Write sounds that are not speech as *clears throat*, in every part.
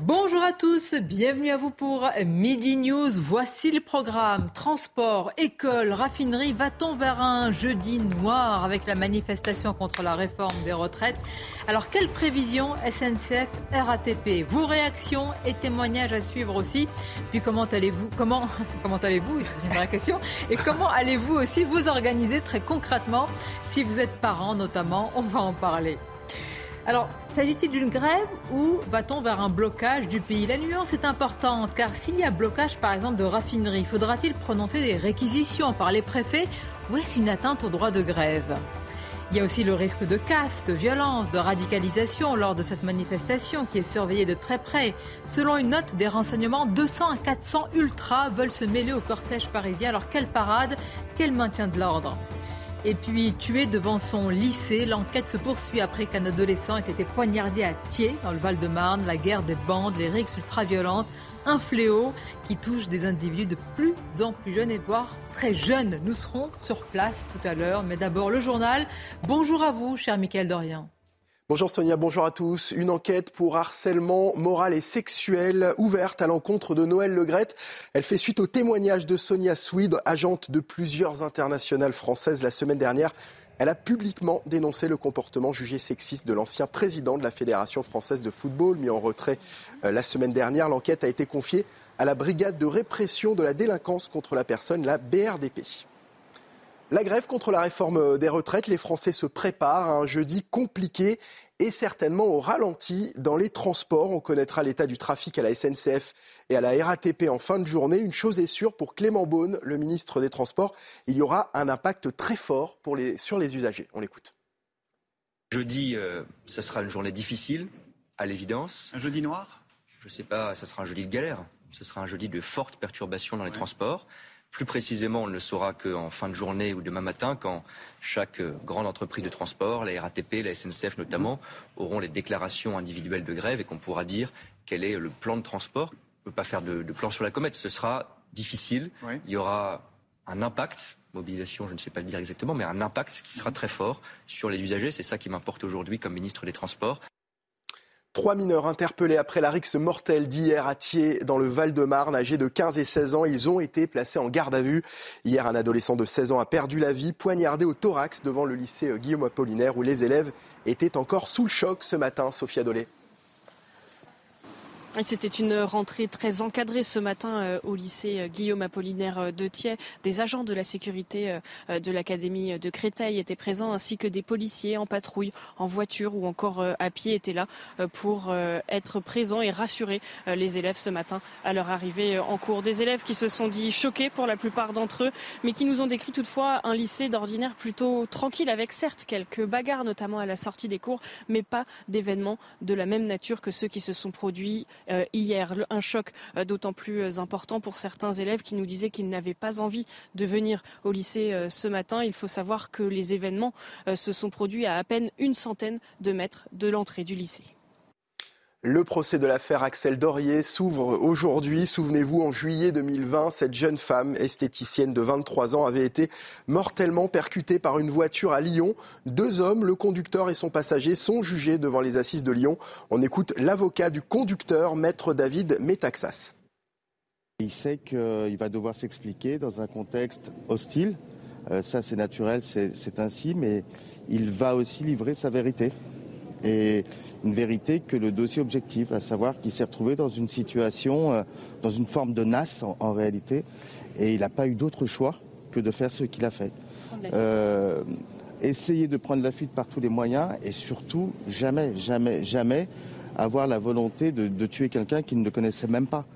Bonjour à tous, bienvenue à vous pour Midi News. Voici le programme. Transport, école, raffinerie. Va-t-on vers un jeudi noir avec la manifestation contre la réforme des retraites? Alors, quelles prévisions SNCF, RATP Vos réactions et témoignages à suivre aussi. Puis, comment allez-vous Comment, *laughs* comment allez-vous? C'est une vraie question. Et comment allez-vous aussi vous organiser très concrètement? Si vous êtes parent notamment, on va en parler. Alors, s'agit-il d'une grève ou va-t-on vers un blocage du pays? La nuance est importante car s'il y a blocage par exemple de raffinerie, faudra-t-il prononcer des réquisitions par les préfets ou est-ce une atteinte au droit de grève? Il y a aussi le risque de casse, de violence, de radicalisation lors de cette manifestation qui est surveillée de très près. Selon une note des renseignements, 200 à 400 ultras veulent se mêler au cortège parisien. Alors quelle parade, quel maintien de l'ordre? Et puis tué devant son lycée. L'enquête se poursuit après qu'un adolescent ait été poignardé à Thiers, dans le Val-de-Marne. La guerre des bandes, les rixes ultra-violentes, un fléau qui touche des individus de plus en plus jeunes et voire très jeunes. Nous serons sur place tout à l'heure, mais d'abord le journal. Bonjour à vous, cher Michael Dorian. Bonjour Sonia, bonjour à tous. Une enquête pour harcèlement moral et sexuel ouverte à l'encontre de Noël Legrette. Elle fait suite au témoignage de Sonia Swede, agente de plusieurs internationales françaises la semaine dernière. Elle a publiquement dénoncé le comportement jugé sexiste de l'ancien président de la Fédération française de football, mis en retrait euh, la semaine dernière. L'enquête a été confiée à la brigade de répression de la délinquance contre la personne, la BRDP. La grève contre la réforme des retraites, les Français se préparent à un jeudi compliqué et certainement au ralenti dans les transports. On connaîtra l'état du trafic à la SNCF et à la RATP en fin de journée. Une chose est sûre pour Clément Beaune, le ministre des Transports, il y aura un impact très fort pour les, sur les usagers. On l'écoute. Jeudi, euh, ce sera une journée difficile, à l'évidence. Un jeudi noir? Je ne sais pas, ce sera un jeudi de galère. Ce sera un jeudi de fortes perturbations dans les transports. Plus précisément, on ne le saura qu'en fin de journée ou demain matin, quand chaque euh, grande entreprise de transport, la RATP, la SNCF notamment, auront les déclarations individuelles de grève et qu'on pourra dire quel est le plan de transport. On ne peut pas faire de, plan sur la comète. Ce sera difficile. Il y aura un impact, mobilisation, je ne sais pas le dire exactement, mais un impact qui sera très fort sur les usagers. C'est ça qui m'importe aujourd'hui comme ministre des Transports. Trois mineurs interpellés après la rixe mortelle d'hier à Thiers, dans le Val-de-Marne, âgés de 15 et 16 ans. Ils ont été placés en garde à vue. Hier, un adolescent de 16 ans a perdu la vie, poignardé au thorax devant le lycée Guillaume Apollinaire, où les élèves étaient encore sous le choc ce matin. Sophia Dolé. C'était une rentrée très encadrée ce matin euh, au lycée euh, Guillaume Apollinaire euh, de Thiers. Des agents de la sécurité de l'Académie de Créteil étaient présents, ainsi que des policiers en patrouille, en voiture ou encore à pied étaient là pour être présents et rassurer les élèves ce matin à leur arrivée en cours. Des élèves qui se sont dit choqués pour la plupart d'entre eux, mais qui nous ont décrit toutefois un lycée d'ordinaire plutôt tranquille, avec certes quelques bagarres, notamment à la sortie des cours, mais pas d'événements de la même nature que ceux qui se sont produits hier. Un choc euh, d'autant plus euh, important pour certains élèves qui nous disaient qu'ils n'avaient pas envie de venir au lycée ce matin. Il faut savoir que les événements se sont produits à à peine une centaine de mètres de l'entrée du lycée. Le procès de l'affaire Axel Dorier s'ouvre aujourd'hui. Souvenez-vous, en juillet 2020, cette jeune femme esthéticienne de 23 ans avait été mortellement percutée par une voiture à Lyon. Deux hommes, le conducteur et son passager, sont jugés devant les assises de Lyon. On écoute l'avocat du conducteur, maître David Metaxas. Il sait qu'il va devoir s'expliquer dans un contexte hostile. Euh, ça, c'est naturel, c'est ainsi, mais il va aussi livrer sa vérité et une vérité que le dossier objectif, à savoir qu'il s'est retrouvé dans une situation, euh, dans une forme de NAS en, réalité, et il n'a pas eu d'autre choix que de faire ce qu'il a fait. Euh, essayer de prendre la fuite par tous les moyens et surtout jamais, jamais, jamais avoir la volonté de, de tuer quelqu'un qu'il ne connaissait même pas.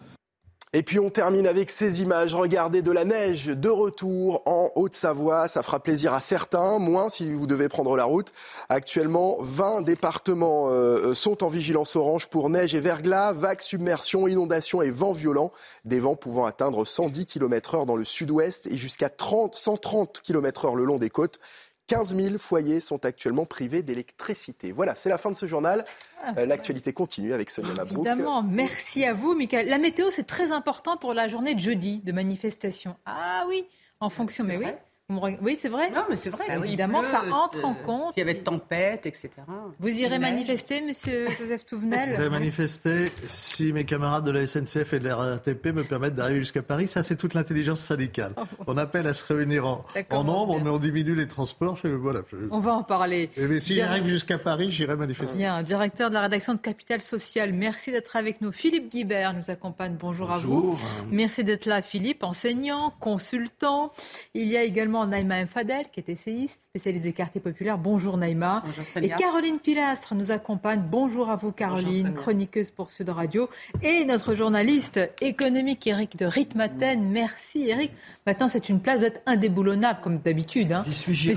Et puis on termine avec ces images. Regardez de la neige de retour en Haute-Savoie. Ça fera plaisir à certains, moins si vous devez prendre la route. Actuellement, 20 départements euh, sont en vigilance orange pour neige et verglas, vagues, submersion, inondations et vents violents. Des vents pouvant atteindre 110 km heure dans le sud-ouest et jusqu'à 130 km heure le long des côtes. 15 000 foyers sont actuellement privés d'électricité. Voilà, c'est la fin de ce journal. Ah. Euh, l'actualité continue avec Sonia Mabrouk. Évidemment, merci à vous, Michael. La météo, c'est très important pour la journée de jeudi de manifestation. Ah oui, en fonction, mais oui. Oui, c'est vrai. Non, mais c'est vrai. Bah évidemment, ça entre en compte. Il y avait de tempête, etc. Vous irez manifester, monsieur Joseph Touvenel Je vais manifester si mes camarades de la SNCF et de la RATP me permettent d'arriver jusqu'à Paris. Ça, c'est toute l'intelligence syndicale. Oh. On appelle à se réunir en, nombre, mais on diminue les transports. voilà, On va en parler. mais si j'arrive jusqu'à Paris, j'irai manifester. Bien, directeur de la rédaction de Capital Social, merci d'être avec nous. Philippe Guibert nous accompagne. Bonjour, Bonjour. à vous. Merci d'être là, Philippe, enseignant, consultant. Il y a également Naïma M. Fadel, qui est essayiste, spécialiste des quartiers populaires. Bonjour Naïma. et Caroline Pilastre nous accompagne. Bonjour à vous Caroline, chroniqueuse pour Sud Radio. Et notre journaliste économique Eric de Ritmaten. Merci Eric. Maintenant c'est une place, d'être indéboulonnable comme d'habitude. Hein. suis *laughs*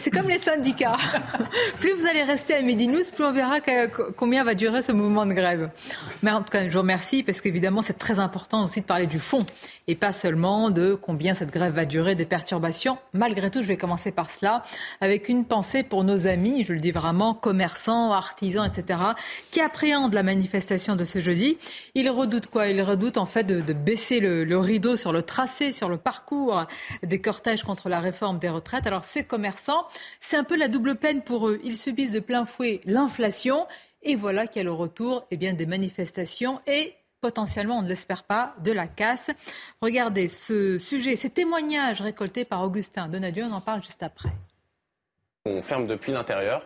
C'est comme les syndicats. *laughs* plus vous allez rester à Midi News, plus on verra combien va durer ce mouvement de grève. Mais en tout cas, je vous remercie parce qu'évidemment c'est très important aussi de parler du fond et pas seulement de combien cette grève va durer, des perturbations. Malgré tout, je vais commencer par cela, avec une pensée pour nos amis, je le dis vraiment, commerçants, artisans, etc., qui appréhendent la manifestation de ce jeudi. Ils redoutent quoi? Ils redoutent en fait de, baisser le, le, rideau sur le tracé, sur le parcours des cortèges contre la réforme des retraites. Alors ces commerçants, c'est un peu la double peine pour eux. Ils subissent de plein fouet l'inflation. Et voilà qu'il y a le retour eh bien, des manifestations et potentiellement, on ne l'espère pas, de la casse. Regardez ce sujet, ces témoignages récoltés par Augustin Donadieu, on en parle juste après. On ferme depuis l'intérieur,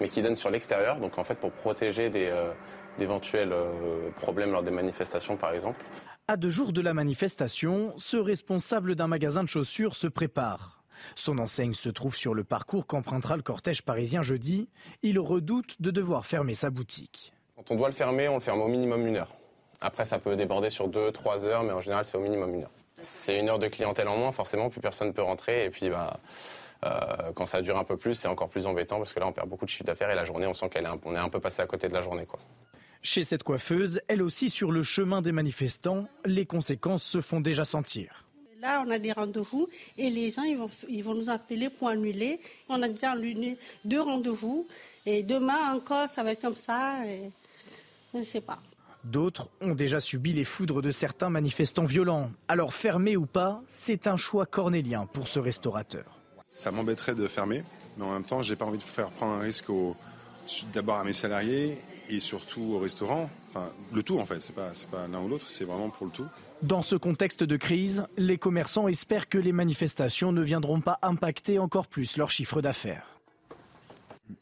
mais qui donne sur l'extérieur, donc en fait pour protéger euh, d'éventuels euh, problèmes lors des manifestations par exemple. À deux jours de la manifestation, ce responsable d'un magasin de chaussures se prépare. Son enseigne se trouve sur le parcours qu'empruntera le cortège parisien jeudi. Il redoute de devoir fermer sa boutique. Quand on doit le fermer, on le ferme au minimum une heure. Après, ça peut déborder sur 2-3 heures, mais en général, c'est au minimum une heure. C'est une heure de clientèle en moins, forcément, plus personne ne peut rentrer. Et puis, bah, euh, quand ça dure un peu plus, c'est encore plus embêtant parce que là, on perd beaucoup de chiffre d'affaires et la journée, on sent qu'on est, un, est un peu passé à côté de la journée. Quoi. Chez cette coiffeuse, elle aussi sur le chemin des manifestants, les conséquences se font déjà sentir. Là, on a des rendez-vous et les gens ils vont, ils vont nous appeler pour annuler. On a déjà annulé deux rendez-vous et demain encore, ça va être comme ça. Et je ne sais pas. D'autres ont déjà subi les foudres de certains manifestants violents. Alors fermer ou pas, c'est un choix cornélien pour ce restaurateur. Ça m'embêterait de fermer, mais en même temps, j'ai pas envie de faire prendre un risque d'abord à mes salariés et surtout au restaurant. Enfin, le tout en fait, c'est pas, pas l'un ou l'autre, c'est vraiment pour le tout. Dans ce contexte de crise, les commerçants espèrent que les manifestations ne viendront pas impacter encore plus leur chiffre d'affaires.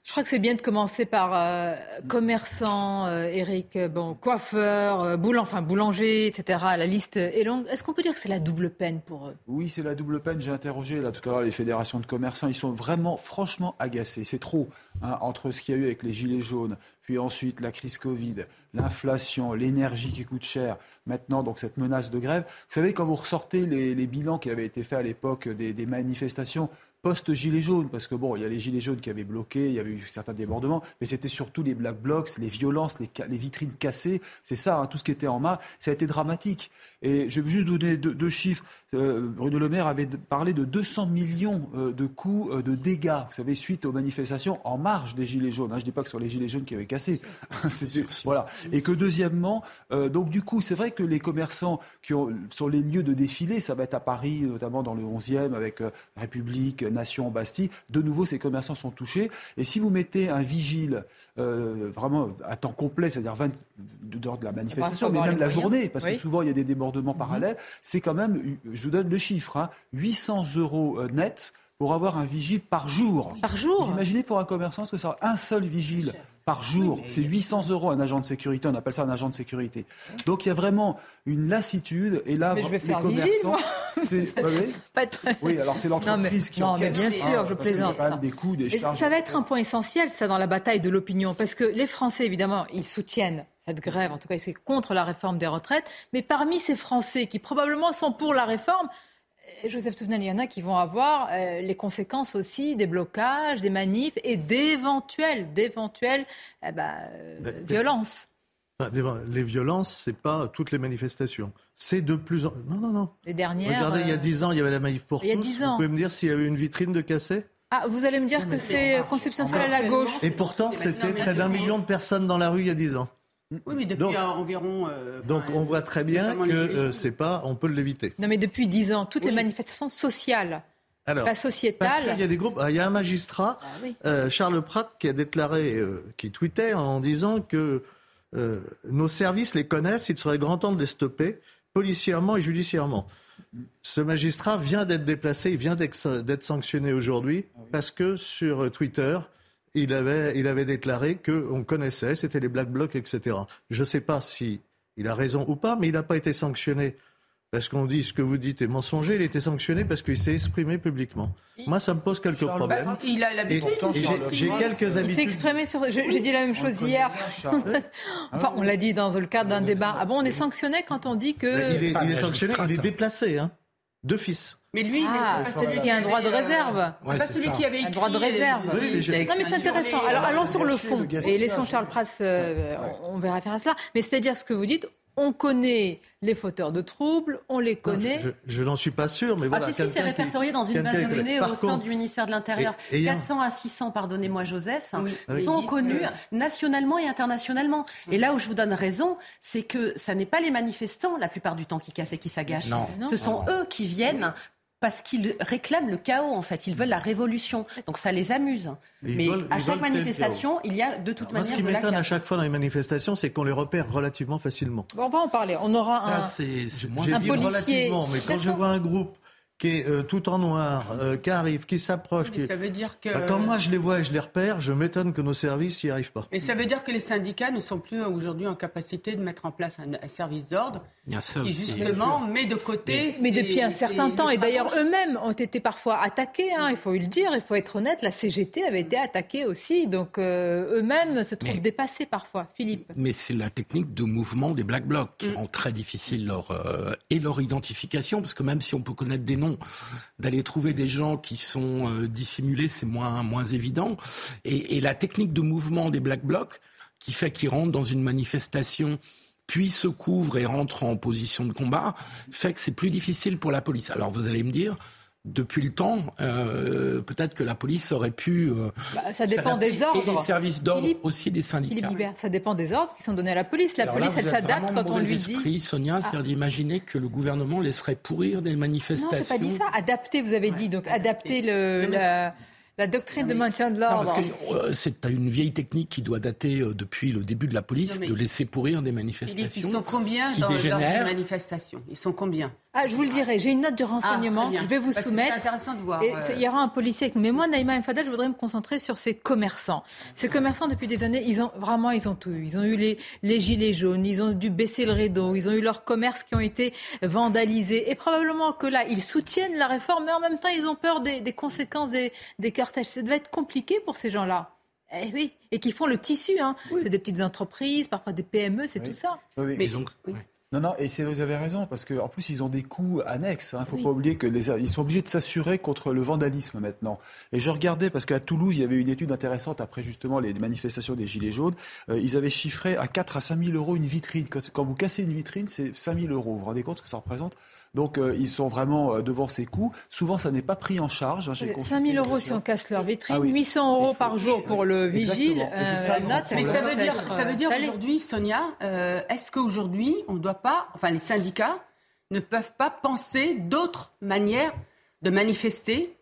Je crois que c'est bien de commencer par euh, commerçant, euh, Eric, euh, bon, coiffeur, enfin boulanger, etc. La liste est longue. Est-ce qu'on peut dire que c'est la double peine pour eux? Oui, c'est la double peine. J'ai interrogé là tout à l'heure les fédérations de commerçants. Ils sont vraiment, franchement agacés. C'est trop hein, entre ce qu'il y a eu avec les gilets jaunes, puis ensuite la crise Covid, l'inflation, l'énergie qui coûte cher. Maintenant, donc cette menace de grève. Vous savez, quand vous ressortez les, bilans qui avaient été faits à l'époque des manifestations, post-gilets jaunes, parce que bon, il y a les gilets jaunes qui avaient bloqué, il y avait eu certains débordements, mais c'était surtout les black blocs, les violences, les, vitrines cassées, c'est ça, hein, tout ce qui était en main, ça a été dramatique. Et je vais juste donner deux, chiffres. Euh, Bruno Le Maire avait parlé de 200 millions euh, de coûts euh, de dégâts, vous savez, suite aux manifestations en marge des gilets jaunes. Hein, je ne dis pas que ce sont les gilets jaunes qui avaient cassé. *laughs* voilà. Et que deuxièmement, donc du coup, c'est vrai que les commerçants qui ont, sur les lieux de défilé, ça va être à Paris, notamment dans le 11e, avec République, Nation, Bastille, de nouveau, ces commerçants sont touchés. Et si vous mettez un vigile vraiment à temps complet, c'est-à-dire 20 heures de la manifestation, mais même la journée, parce que souvent il y a des débordements mhm. parallèles, c'est quand même, je vous donne le chiffre, 800 hein, euros euh, net pour avoir un vigile par jour. Par jour Vous imaginez pour un commerçant ce que ça Un seul vigile par jour, c'est 800 euros un agent de sécurité, on appelle ça un agent de sécurité. Donc il y a vraiment une lassitude, et là, les commerçants... *laughs* C'est pas très... Oui, alors c'est l'entreprise qui Non, mais bien sûr, je plaisante. des coûts, des charges. Ça va être un point essentiel, ça, dans la bataille de l'opinion, parce que les Français, évidemment, ils soutiennent cette grève, en tout cas c'est contre la réforme des retraites, mais parmi ces Français qui probablement sont pour la réforme, euh, Joseph Touvenel, il y en a qui vont avoir euh, les conséquences aussi des blocages, des manifs et d'éventuelles, d'éventuelles eh ben, euh, violences. Les violences, c'est pas toutes les manifestations. C'est de plus en non non non. Les dernières. Regardez, il y a dix ans, il y avait la manif pour il y a tous. 10 ans. Vous pouvez me dire s'il y a eu une vitrine de cassé Ah, vous allez me dire que c'est consubstantiel à la gauche. Et pourtant, c'était près d'un million de personnes dans la rue il y a dix ans. Oui, mais depuis Donc- euh, environ. euh, Donc on voit très bien que euh, c'est pas, on peut l'éviter. Non, mais depuis 10 ans, toutes les manifestations sociales, Alors, pas Parce sociétales. qu'il y a des groupes. ah, Il y a un magistrat, Ah oui. euh, Charles Pratt, qui a déclaré, euh, qui tweetait en disant que euh, nos services les connaissent, il serait grand temps de les stopper, policièrement et judiciairement. Ce magistrat vient d'être déplacé, il vient d'être sanctionné aujourd'hui parce que sur euh, Twitter, il avait, il avait déclaré qu'on connaissait, c'était les Black Blocs, etc. Je ne sais pas si il a raison ou pas, mais il n'a pas été sanctionné parce qu'on dit ce que vous dites est mensonger. Il a été sanctionné parce qu'il s'est exprimé publiquement. Moi, ça me pose quelques Charles problèmes. Il a l'habitude j'ai- quelques Il s'est habitudes. exprimé sur. J'ai dit la même chose hier. *laughs* enfin, on l'a dit dans le cadre d'un débat. Ah bon, on est sanctionné quand on dit que. Il est, il est sanctionné, il est déplacé, hein. Deux fils. Mais lui, Ah, c'est pas celui a un droit de euh, réserve. C'est Ouais, pas celui ça. qui avait Un écrit. droit de réserve. euh, Oui, mais j'ai- Non, mais c'est intéressant. Alors, allons sur le fond. Et laissons Charles Prass, euh, on on verra faire à cela. Mais c'est-à-dire ce que vous dites, on connaît les fauteurs de troubles, on les connaît. Je, je n'en suis pas sûr, mais Ah voilà. si, si, c'est qui- répertorié dans une base de données au sein du ministère de l'Intérieur. et- ayant- 400 à 600, pardonnez-moi Joseph, Oui. sont Oui. connus nationalement et internationalement. Et là où je vous donne raison, c'est que ça n'est pas les manifestants la plupart du temps qui cassent et qui s'agachent. Non. Ce sont eux qui viennent parce qu'ils réclament le chaos en fait, ils veulent la révolution. Donc ça les amuse. Et Mais veulent- à chaque manifestation, il y a de toute Moi, ce manière qui de la m'étonne à chaque fois dans les manifestations, c'est qu'on les repère relativement facilement. Bon, on va en parler. On aura Ça, un. c'est c'est moins Un dit policier. relativement, mais quand je vois un groupe qui est euh, tout en noir, euh, qui arrive, qui s'approche, Mais qui... ça veut dire que. Bah, quand moi je les vois et je les repère, je m'étonne que nos services n'y arrivent pas. Et ça veut dire que les syndicats ne sont plus aujourd'hui en capacité de mettre en place un, un service d'ordre qui aussi. justement met de côté. Mais ces- depuis un certain temps, et d'ailleurs eux-mêmes ont été parfois attaqués, hein, il faut le dire, il faut être honnête, la CGT avait été attaquée aussi, donc euh, eux-mêmes se trouvent Mais- dépassés parfois. Philippe Mais c'est la technique de mouvement des Black Blocs qui rend très difficile leur euh, et leur identification parce que même si on peut connaître des noms, d'aller trouver des gens qui sont euh, dissimulés, c'est moins moins évident. Et, et la technique de mouvement des Black Blocs qui fait qu'ils rentrent dans une manifestation puis se couvrent et rentrent en position de combat, fait que c'est plus difficile pour la police. Alors vous allez me dire, depuis le temps, euh, peut-être que la police aurait pu. euh, Bah, ça dépend des ordres. Et les services d'ordre aussi des Philippe syndicats. Ça dépend des ordres qui sont donnés à la police. La Alors police, là, elle s'adapte quand on lui esprit, dit. Sonia, c'est-à-dire d'imaginer que le gouvernement laisserait pourrir des Non, manifestations. j'ai pas dit ça. Adapter, vous avez dit. Donc adapter le, Non, la, la doctrine de maintien de l'ordre. parce que euh, c'est une vieille technique qui doit dater euh, depuis le début de la police, Non, mais- de laisser pourrir des Philippe, manifestations. ils sont combien qui dans, dans une dégénèrent. manifestation Ils sont combien? Ah, je vous le dirai. J'ai une note de Ah, renseignement. bien. je vais vous Parce soumettre. C'est intéressant de voir. Et euh, il y aura un policier avec nous. Mais moi, Naïma Mfadel, je voudrais me concentrer sur ces commerçants. Ces commerçants, depuis des années, ils ont vraiment, ils ont tout eu. Ils ont eu les, les gilets jaunes, ils ont dû baisser le rideau, ils ont eu leurs commerces qui ont été vandalisés. Et probablement que là, ils soutiennent la réforme, mais en même temps, ils ont peur des, des conséquences des, des cortèges. Ça devait être compliqué pour ces gens-là. Eh oui, et qui font le tissu. Hein. C'est des petites entreprises, parfois des PME, c'est tout ça. Oui, oui. Mais- Ils ont- oui. Non, non, et vous avez raison, parce qu'en plus, ils ont des coûts annexes. Il ne faut Oui. pas oublier que les, ils sont obligés de s'assurer contre le vandalisme maintenant. Et je regardais, parce qu'à Toulouse, il y avait une étude intéressante après justement les manifestations des Gilets jaunes. Euh, ils avaient chiffré à 4 à 5 000 euros une vitrine. Quand, quand vous cassez une vitrine, c'est 5 000 euros. Vous vous rendez compte ce que ça représente? Donc, euh, ils sont vraiment euh, devant ces coûts. Souvent, ça n'est pas pris en charge. hein, j'ai consulté 5 000 les euros si on casse leur vitrine, Ah oui. 800 euros faut- par jour pour le vigile. Euh, ça la note, Mais ça veut dire, ça veut euh, dire salée. aujourd'hui, Sonia, euh, est-ce qu'aujourd'hui, on ne doit pas, enfin les syndicats ne peuvent pas penser d'autres manières de manifester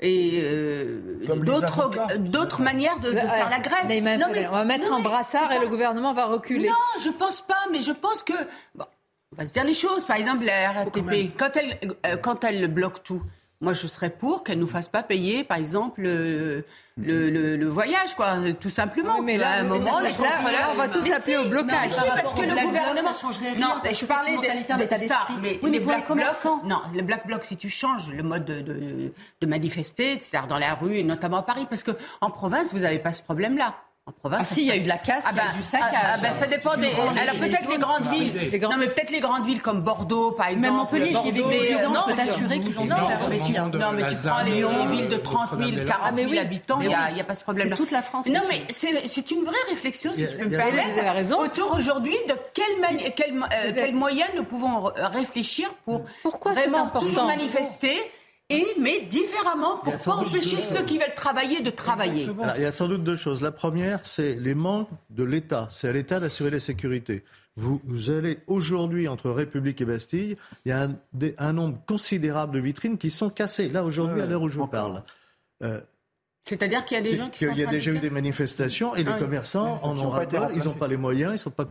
et euh, d'autres manières de, de Euh, faire la grève. Non, Mfadel, mais- on va mettre non, un brassard et pas- le gouvernement va reculer. Non, je pense pas, mais je pense que bon, on va se dire les choses. Par exemple, la RATP, quand elle euh, quand elle bloque tout. Moi, je serais pour qu'elle nous fasse pas payer, par exemple, le, le, le- le voyage, quoi, tout simplement. Oui, mais là, à un moment, là, on va tous appeler si, au blocage. non, Par parce que le gouvernement. ça changerait rien, non, mais je parlais de, de ça. d'esprit. Mais, Oui, mais les pour les Black commerçants. Blocs, non, les Black Blocs, si tu changes le mode de, de, de manifester, c'est-à-dire dans la rue, et notamment à Paris, parce que en province, vous n'avez pas ce problème-là. En province, ah, si, il y a eu de la casse, ah il y a bah, du saccage. Ah, bah, ça dépend des. Alors peut-être les grandes villes. Non, mais peut-être les grandes villes comme Bordeaux, par exemple. Même Montpellier, j'y ai vécu 10 ans, je peux t'assurer qu'ils ont souffert aussi. Non, mais tu prends les villes de 30 000, 40 000 habitants, il n'y a pas ce problème-là. C'est toute la France. Non, mais c'est une vraie réflexion, si je peux me permettre, autour aujourd'hui de quels moyens nous pouvons réfléchir pour vraiment toujours manifester et mais différemment pour pas empêcher ceux qui veulent travailler de travailler? il y a sans doute deux choses. La première, c'est les manques de l'État. C'est à l'État d'assurer la sécurité. Vous, allez aujourd'hui entre République et Bastille, il y a un, nombre considérable de vitrines qui sont cassées. Là aujourd'hui, à l'heure où je vous parle. Euh, c'est-à-dire qu'il y a des gens qui Il y a déjà eu des manifestations et les ah commerçants en ont ras Ils n'ont pas les moyens, ils sont pas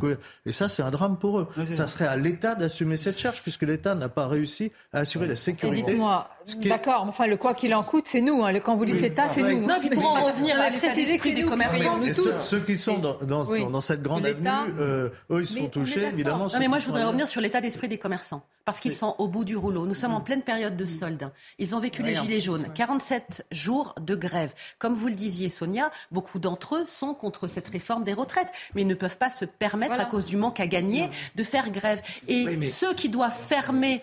Et ça, c'est un drame pour eux. ça serait à l'État d'assumer cette charge puisque l'État n'a pas réussi à assurer la sécurité. Dites-moi, d'accord, enfin le quoi qu'il en coûte, c'est nous. Hein. Quand vous dites l'État, c'est nous. Non, puis pour en revenir à l'état d'esprit des commerçants, nous tous. Ceux, qui sont dans, dans, dans cette grande avenue, euh, eux, ils se font toucher, évidemment. Non, mais moi, je voudrais revenir sur l'état d'esprit des commerçants parce qu'ils sont au bout du rouleau. Nous sommes en pleine période de solde. Ils ont vécu les gilets jaunes, 47 jours de grève. Comme vous le disiez, Sonia, beaucoup d'entre eux sont contre cette réforme des retraites, mais ils ne peuvent pas se permettre, à cause du manque à gagner, de faire grève. Et ceux qui doivent fermer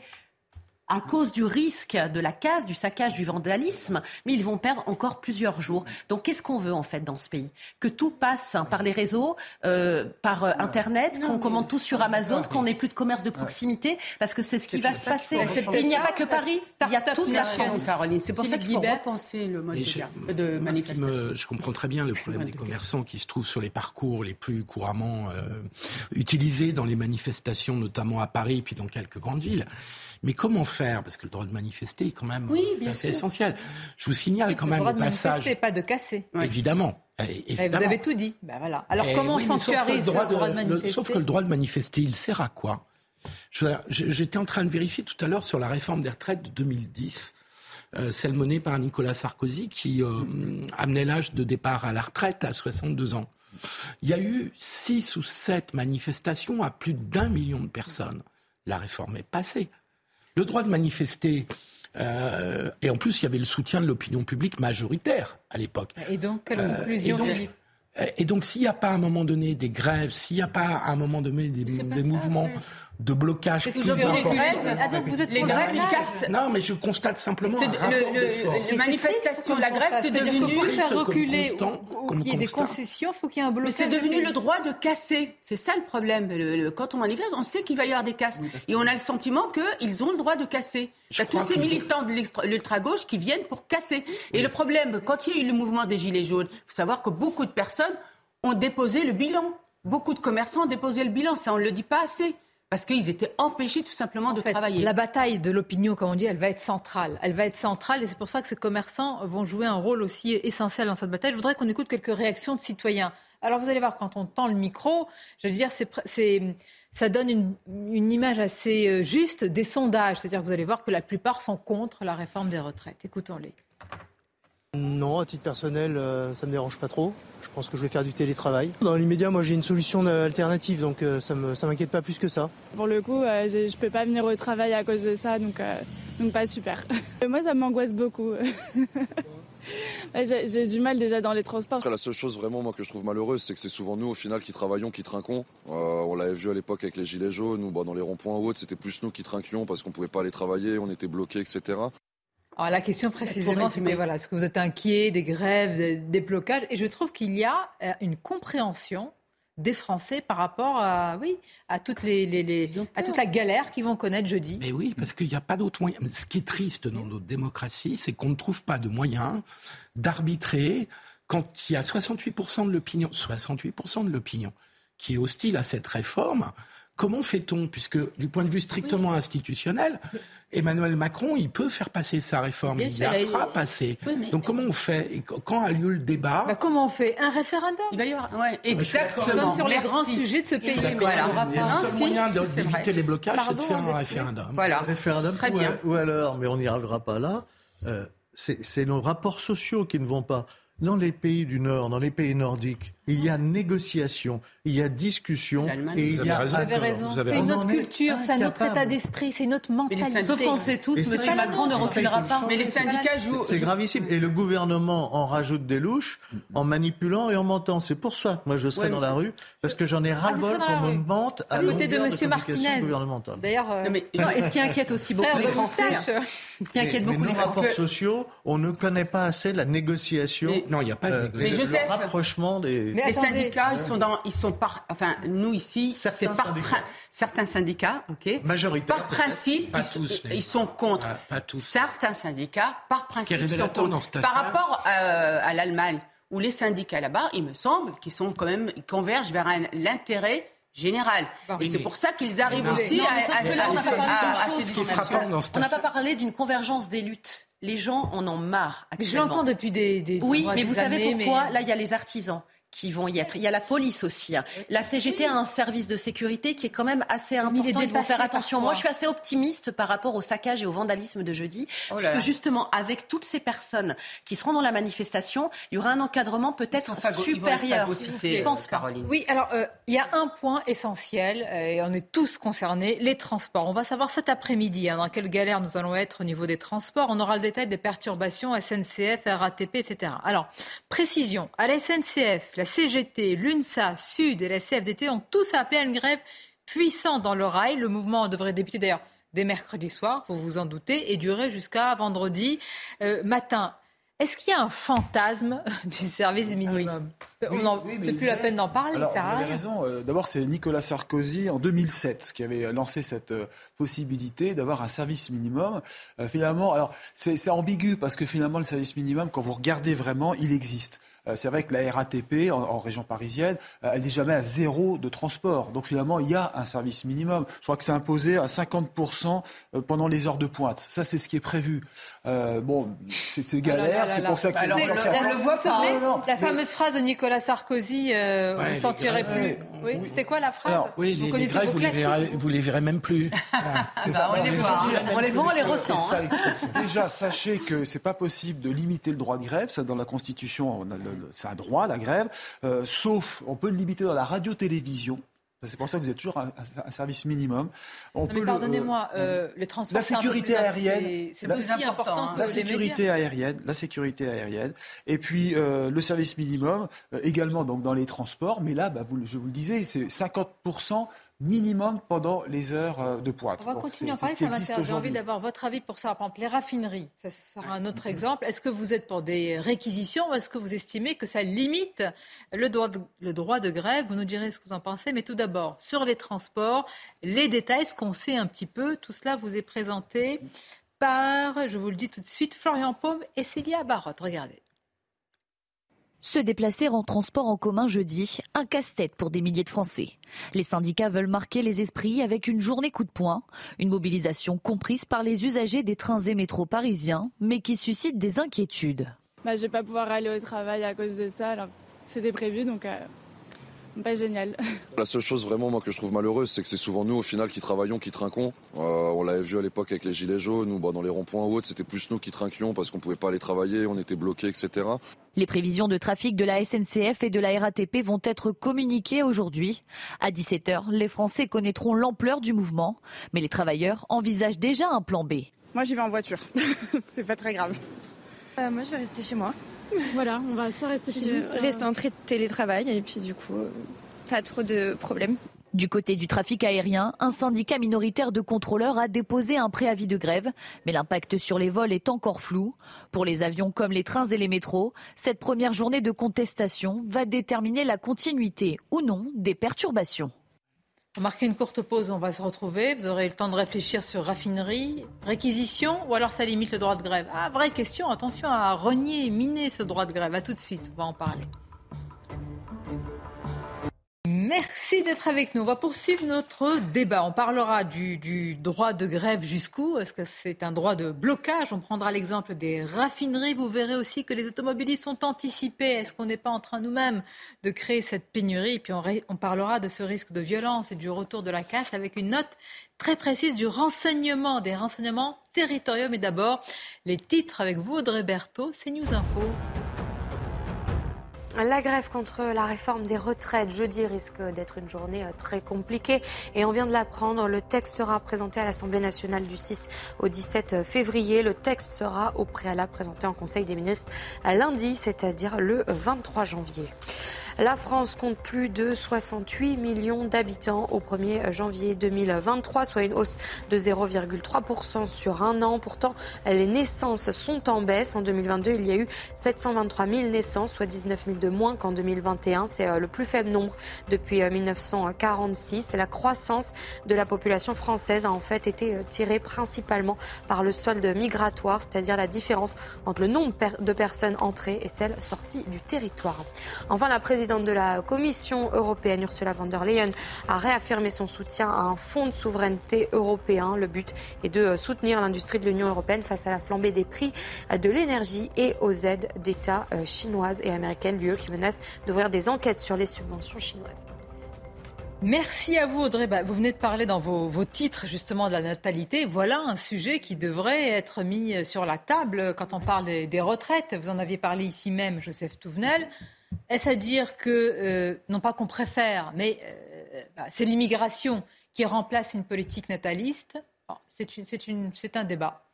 à cause du risque de la casse, du saccage, du vandalisme, mais ils vont perdre encore plusieurs jours. Donc qu'est-ce qu'on veut en fait dans ce pays? Que tout passe hein, par les réseaux, euh, par euh, Internet, qu'on commande tout sur Amazon, qu'on n'ait plus de commerce de proximité, parce que c'est ce qui va se passer. Il n'y a pas que Paris, il y a toute la France. C'est pour ça qu'il faut repenser le mode de manifestation. je comprends très bien le problème des commerçants qui se trouvent sur les parcours les plus couramment euh, utilisés dans les manifestations, notamment à Paris, puis dans quelques grandes villes. Mais comment faire Parce que le droit de manifester est quand même oui, assez essentiel. Je vous signale quand même le, droit de Manifester, pas de casser. Évidemment. Vous avez tout dit. Ben voilà. Alors eh comment sanctuariser le, droit de manifester Sauf que le droit de manifester, il sert à quoi? J'étais en train de vérifier tout à l'heure sur la réforme des retraites de 2010. Euh, celle menée par Nicolas Sarkozy qui euh, amenait l'âge de départ à la retraite à 62 ans. Il y a eu six ou sept manifestations à plus d'un million de personnes. La réforme est passée. Le droit de manifester, euh, et en plus, il y avait le soutien de l'opinion publique majoritaire à l'époque. Et donc, quelle euh, et donc, s'il n'y a pas à un moment donné des grèves, s'il n'y a pas à un moment donné des, mouvements de blocage plus les grèves, ah, donc vous êtes les grèves cassent. Non, mais je constate simplement un rapport le, de Les manifestations, la grève, c'est devenu... Pour faire reculer, qu'il y ait des concessions, il faut qu'il y ait un blocage. Mais c'est devenu le droit de casser. C'est ça le problème. quand on manifeste, on sait qu'il va y avoir des casses. Et on a le sentiment qu'ils ont le droit de casser. Il y a tous ces militants de l'ultra-gauche qui viennent pour casser. Et le problème, quand il y a eu le mouvement des Gilets jaunes, il faut savoir que beaucoup de personnes ont déposé le bilan. Beaucoup de commerçants ont déposé le bilan. Ça, on ne le dit pas assez. Parce qu'ils étaient empêchés tout simplement de travailler. La bataille de l'opinion, comme on dit, elle va être centrale. Elle va être centrale et c'est pour ça que ces commerçants vont jouer un rôle aussi essentiel dans cette bataille. Je voudrais qu'on écoute quelques réactions de citoyens. Alors vous allez voir, quand on tend le micro, je veux dire, ça donne une, une, image assez euh, juste des sondages. C'est-à-dire que vous allez voir que la plupart sont contre la réforme des retraites. Écoutons-les. Non, à titre personnel, euh, ça ne me dérange pas trop. Je pense que je vais faire du télétravail. Dans l'immédiat, moi j'ai une solution alternative, donc euh, ça ne m'inquiète pas plus que ça. Pour le coup, euh, je ne peux pas venir au travail à cause de ça, donc, donc pas super. *laughs* moi, ça m'angoisse beaucoup. *laughs* J'ai du mal déjà dans les transports. la seule chose vraiment moi que je trouve malheureuse, c'est que c'est souvent nous au final qui travaillons, qui trinquons. on l'avait vu à l'époque avec les gilets jaunes ou bah, dans les ronds-points ou autres, c'était plus nous qui trinquions parce qu'on pouvait pas aller travailler, on était bloqués, etc. Alors la question précisément, c'était voilà, est-ce que vous êtes inquiet des grèves, des, blocages? Et je trouve qu'il y a euh, une compréhension des Français par rapport à, oui, à, toutes les, à toute la galère qu'ils vont connaître jeudi. Mais oui, parce qu'il n'y a pas d'autre moyen. Ce qui est triste dans notre démocratie, c'est qu'on ne trouve pas de moyens d'arbitrer quand il y a 68% de l'opinion, 68% de l'opinion qui est hostile à cette réforme. Comment fait-on Puisque du point de vue strictement institutionnel, Emmanuel Macron, il peut faire passer sa réforme, il la fera passer. Donc comment on fait Et Quand a lieu le débat bah, Comment on fait Un référendum Il va y avoir, ouais, exactement. Comme sur les grands sujets de ce pays. Voilà. Le seul moyen d'éviter les blocages, c'est de faire un référendum. Voilà. Un référendum, Très bien. Ou, alors, mais on n'y arrivera pas là. Euh, c'est nos rapports sociaux qui ne vont pas. dans les pays du Nord, dans les pays nordiques, il y a négociation, il y a discussion et il y a Vous avez raison. C'est une autre culture, c'est un autre état d'esprit, c'est une autre mentalité. Sauf qu'on sait tous, M. Macron ne reculera pas. Mais les syndicats jouent. C'est gravissime. Et le gouvernement en rajoute des louches en manipulant et en mentant. C'est pour ça que moi je serai dans la rue, parce que j'en ai ras-le-bol qu'on me mente à, à côté de M. Martinez. D'ailleurs, euh... et ce qui inquiète aussi beaucoup les Français, ce qui inquiète beaucoup les rapports sociaux, on ne connaît pas assez la négociation. non, il n'y a pas de négociation. Mais le rapprochement des. Les syndicats, ils sont dans, ils sont par, enfin, nous ici, c'est par syndicats. certains syndicats, ok. Majoritaire. Par principe, pas ils, tous, ils, sont contre. Pas, pas tous. Certains syndicats, par principe, ils sont contre. Par rapport euh, à l'Allemagne, où les syndicats là-bas, il me semble, qu'ils sont quand même, ils convergent vers l'intérêt général. et c'est pour ça qu'ils arrivent aussi à, ces discussions. On n'a pas parlé d'une convergence des luttes. Les gens en ont marre actuellement. Je l'entends depuis des, des Oui, mais des vous années, savez pourquoi mais... Là, il y a les artisans qui vont y être. Il y a la police aussi. hein. La CGT a un service de sécurité qui est quand même assez important. Vont dépassé faire attention. parfois. Moi, je suis assez optimiste par rapport au saccage et au vandalisme de jeudi. Oh là parce que justement, avec toutes ces personnes qui seront dans la manifestation, il y aura un encadrement peut-être supérieur. Je pense euh, pas. Caroline. Oui, alors euh, il y a un point essentiel, euh, et on est tous concernés, les transports. On va savoir cet après-midi hein, dans quelle galère nous allons être au niveau des transports. On aura le détail des perturbations SNCF, RATP, etc. Alors, précision, à la SNCF, la CGT, l'UNSA, Sud et la CFDT ont tous appelé à une grève puissante dans le rail. Le mouvement devrait débuter d'ailleurs dès mercredi soir, vous vous en doutez, et durer jusqu'à vendredi euh, matin. Est-ce qu'il y a un fantasme *laughs* du service minimum? On en- oui, C'est plus la peine d'en parler, Alors, ça vous avez raison. Euh, D'abord, c'est Nicolas Sarkozy en 2007 qui avait lancé cette euh, possibilité d'avoir un service minimum. Euh, finalement, alors c'est ambigu parce que finalement, le service minimum, quand vous regardez vraiment, il existe. Euh, c'est vrai que la RATP en, région parisienne, euh, elle n'est jamais à zéro de transport. Donc finalement, il y a un service minimum. Je crois que c'est imposé à 50% pendant les heures de pointe. Ça, c'est ce qui est prévu. Euh, bon, c'est Ah galère. C'est pour ça que Bah alors, le- voit pas. Non, non, La fameuse phrase de Nicolas Sarkozy, euh, Ouais, on ne grèves, plus. Oui, c'était quoi la phrase Alors, oui, Vous les, les grèves, vous les, verrez, vous les verrez même plus. C'est *laughs* bah, ça. on les voit, hein. même On les voit, on les ressent, hein. Déjà, sachez que c'est pas possible de limiter le droit de grève. Ça, dans la Constitution, on a le- le- c'est un droit, la grève. Euh, sauf, on peut le limiter dans la radio-télévision. C'est pour ça que vous êtes toujours un, service minimum. On Non, peut mais le- pardonnez-moi, euh, les transports, la sécurité aérienne, c'est- aussi important que la sécurité aérienne, la sécurité aérienne, et puis euh, le service minimum euh, également donc dans les transports. Mais là, bah, vous, je vous le disais, c'est 50% minimum pendant les heures euh, de pointe. On va continuer à parler, ça m'intéresse. J'ai envie d'avoir votre avis pour ça. Par exemple, les raffineries, ça, ça sera un autre exemple. Est-ce que vous êtes pour des réquisitions ou est-ce que vous estimez que ça limite le droit de, le droit de grève? Vous nous direz ce que vous en pensez. Mais tout d'abord, sur les transports, les détails, ce qu'on sait un petit peu, tout cela vous est présenté par, je vous le dis tout de suite, Florian Paume et Célia Barotte. Regardez. Se déplacer en transport en commun jeudi, un casse-tête pour des milliers de Français. Les syndicats veulent marquer les esprits avec une journée coup de poing, une mobilisation comprise par les usagers des trains et métros parisiens, mais qui suscite des inquiétudes. Bah, je vais pas pouvoir aller au travail à cause de ça. C'était prévu, euh, pas génial. *laughs* La seule chose vraiment moi que je trouve malheureuse, c'est que c'est souvent nous au final qui travaillons, qui trinquons. Euh, on l'avait vu à l'époque avec les gilets jaunes ou bah, dans les ronds-points ou autres, c'était plus nous qui trinquions parce qu'on pouvait pas aller travailler, on était bloqués, etc. Les prévisions de trafic de la SNCF et de la RATP vont être communiquées aujourd'hui. À 17h, les Français connaîtront l'ampleur du mouvement, mais les travailleurs envisagent déjà un plan B. Moi, j'y vais en voiture. *laughs* C'est pas très grave. Euh, moi, je vais rester chez moi. Voilà, on va soit rester chez nous. soit- reste en trait de télétravail et puis du coup, pas trop de problèmes. Du côté du trafic aérien, un syndicat minoritaire de contrôleurs a déposé un préavis de grève, mais l'impact sur les vols est encore flou. Pour les avions comme les trains et les métros, cette première journée de contestation va déterminer la continuité ou non des perturbations. On va marquer une courte pause, on va se retrouver. Vous aurez le temps de réfléchir sur raffinerie, réquisition ou alors ça limite le droit de grève. Ah, vraie question, attention à renier, miner ce droit de grève. À tout de suite, on va en parler. Merci d'être avec nous. On va poursuivre notre débat. On parlera du, droit de grève jusqu'où? Est-ce que c'est un droit de blocage? On prendra l'exemple des raffineries. Vous verrez aussi que les automobilistes sont anticipés. Est-ce qu'on n'est pas en train nous-mêmes de créer cette pénurie? Et puis on, parlera de ce risque de violence et du retour de la casse avec une note très précise du renseignement, des renseignements territoriaux. Mais d'abord, les titres avec vous, Audrey Berthaud, c'est News Info. La grève contre la réforme des retraites jeudi risque d'être une journée euh, très compliquée et on vient de l'apprendre. Le texte sera présenté à l'Assemblée nationale du 6 au 17 février. Le texte sera au préalable présenté en Conseil des ministres à lundi, c'est-à-dire le 23 janvier. La France compte plus de 68 millions d'habitants au 1er janvier 2023, soit une hausse de 0,3% sur un an. Pourtant, les naissances sont en baisse. En 2022, il y a eu 723 000 naissances, soit 19 000 de moins qu'en 2021. C'est euh, le plus faible nombre depuis 1946. Euh, la croissance de la population française a en fait été euh, tirée principalement par le solde migratoire, c'est-à-dire la différence entre le nombre de personnes entrées et celles sorties du territoire. Enfin, la présidente présidente de la Commission européenne, Ursula von der Leyen, a réaffirmé son soutien à un fonds de souveraineté européen. Le but est de soutenir l'industrie de l'Union européenne face à la flambée des prix de l'énergie et aux aides d'État euh, chinoises et américaines, l'UE qui menace d'ouvrir des enquêtes sur les subventions chinoises. Merci à vous Audrey. Bah, vous venez de parler dans vos, titres justement de la natalité. Voilà un sujet qui devrait être mis sur la table quand on parle des, retraites. Vous en aviez parlé ici même, Joseph Touvenel. Est-ce à dire que, euh, non pas qu'on préfère, mais euh, bah, c'est l'immigration qui remplace une politique nataliste? C'est un débat.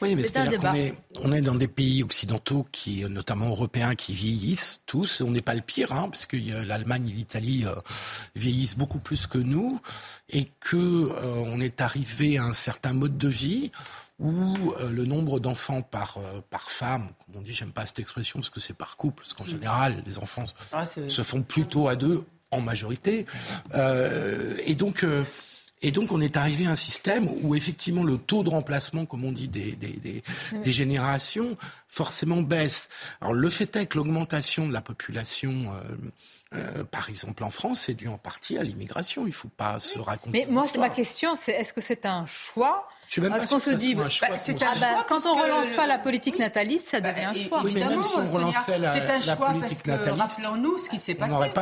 Oui, mais c'est-à-dire qu'on est, on est dans des pays occidentaux, qui, notamment européens, qui vieillissent tous. On n'est pas le pire, hein, parce que l'Allemagne et l'Italie euh, vieillissent beaucoup plus que nous, et que on est arrivé à un certain mode de vie où euh, le nombre d'enfants par, euh, par femme, comme on dit, j'aime pas cette expression parce que c'est par couple, parce qu'en général, les enfants ah, se font plutôt à deux en majorité. Euh, et donc. Et donc, on est arrivé à un système où, effectivement, le taux de remplacement, comme on dit, des, des, des, des générations, forcément baisse. Alors, le fait est que l'augmentation de la population, euh, par exemple, en France, c'est dû en partie à l'immigration. Il ne faut pas se raconter. Mais moi, ma question, c'est est-ce que c'est un choix est-ce qu'on se dit, bah, ah bah, quand on relance pas la politique nataliste, ça devient un choix. Oui, mais même si on relançait la, c'est un choix politique parce que, Rappelons-nous ce qui s'est passé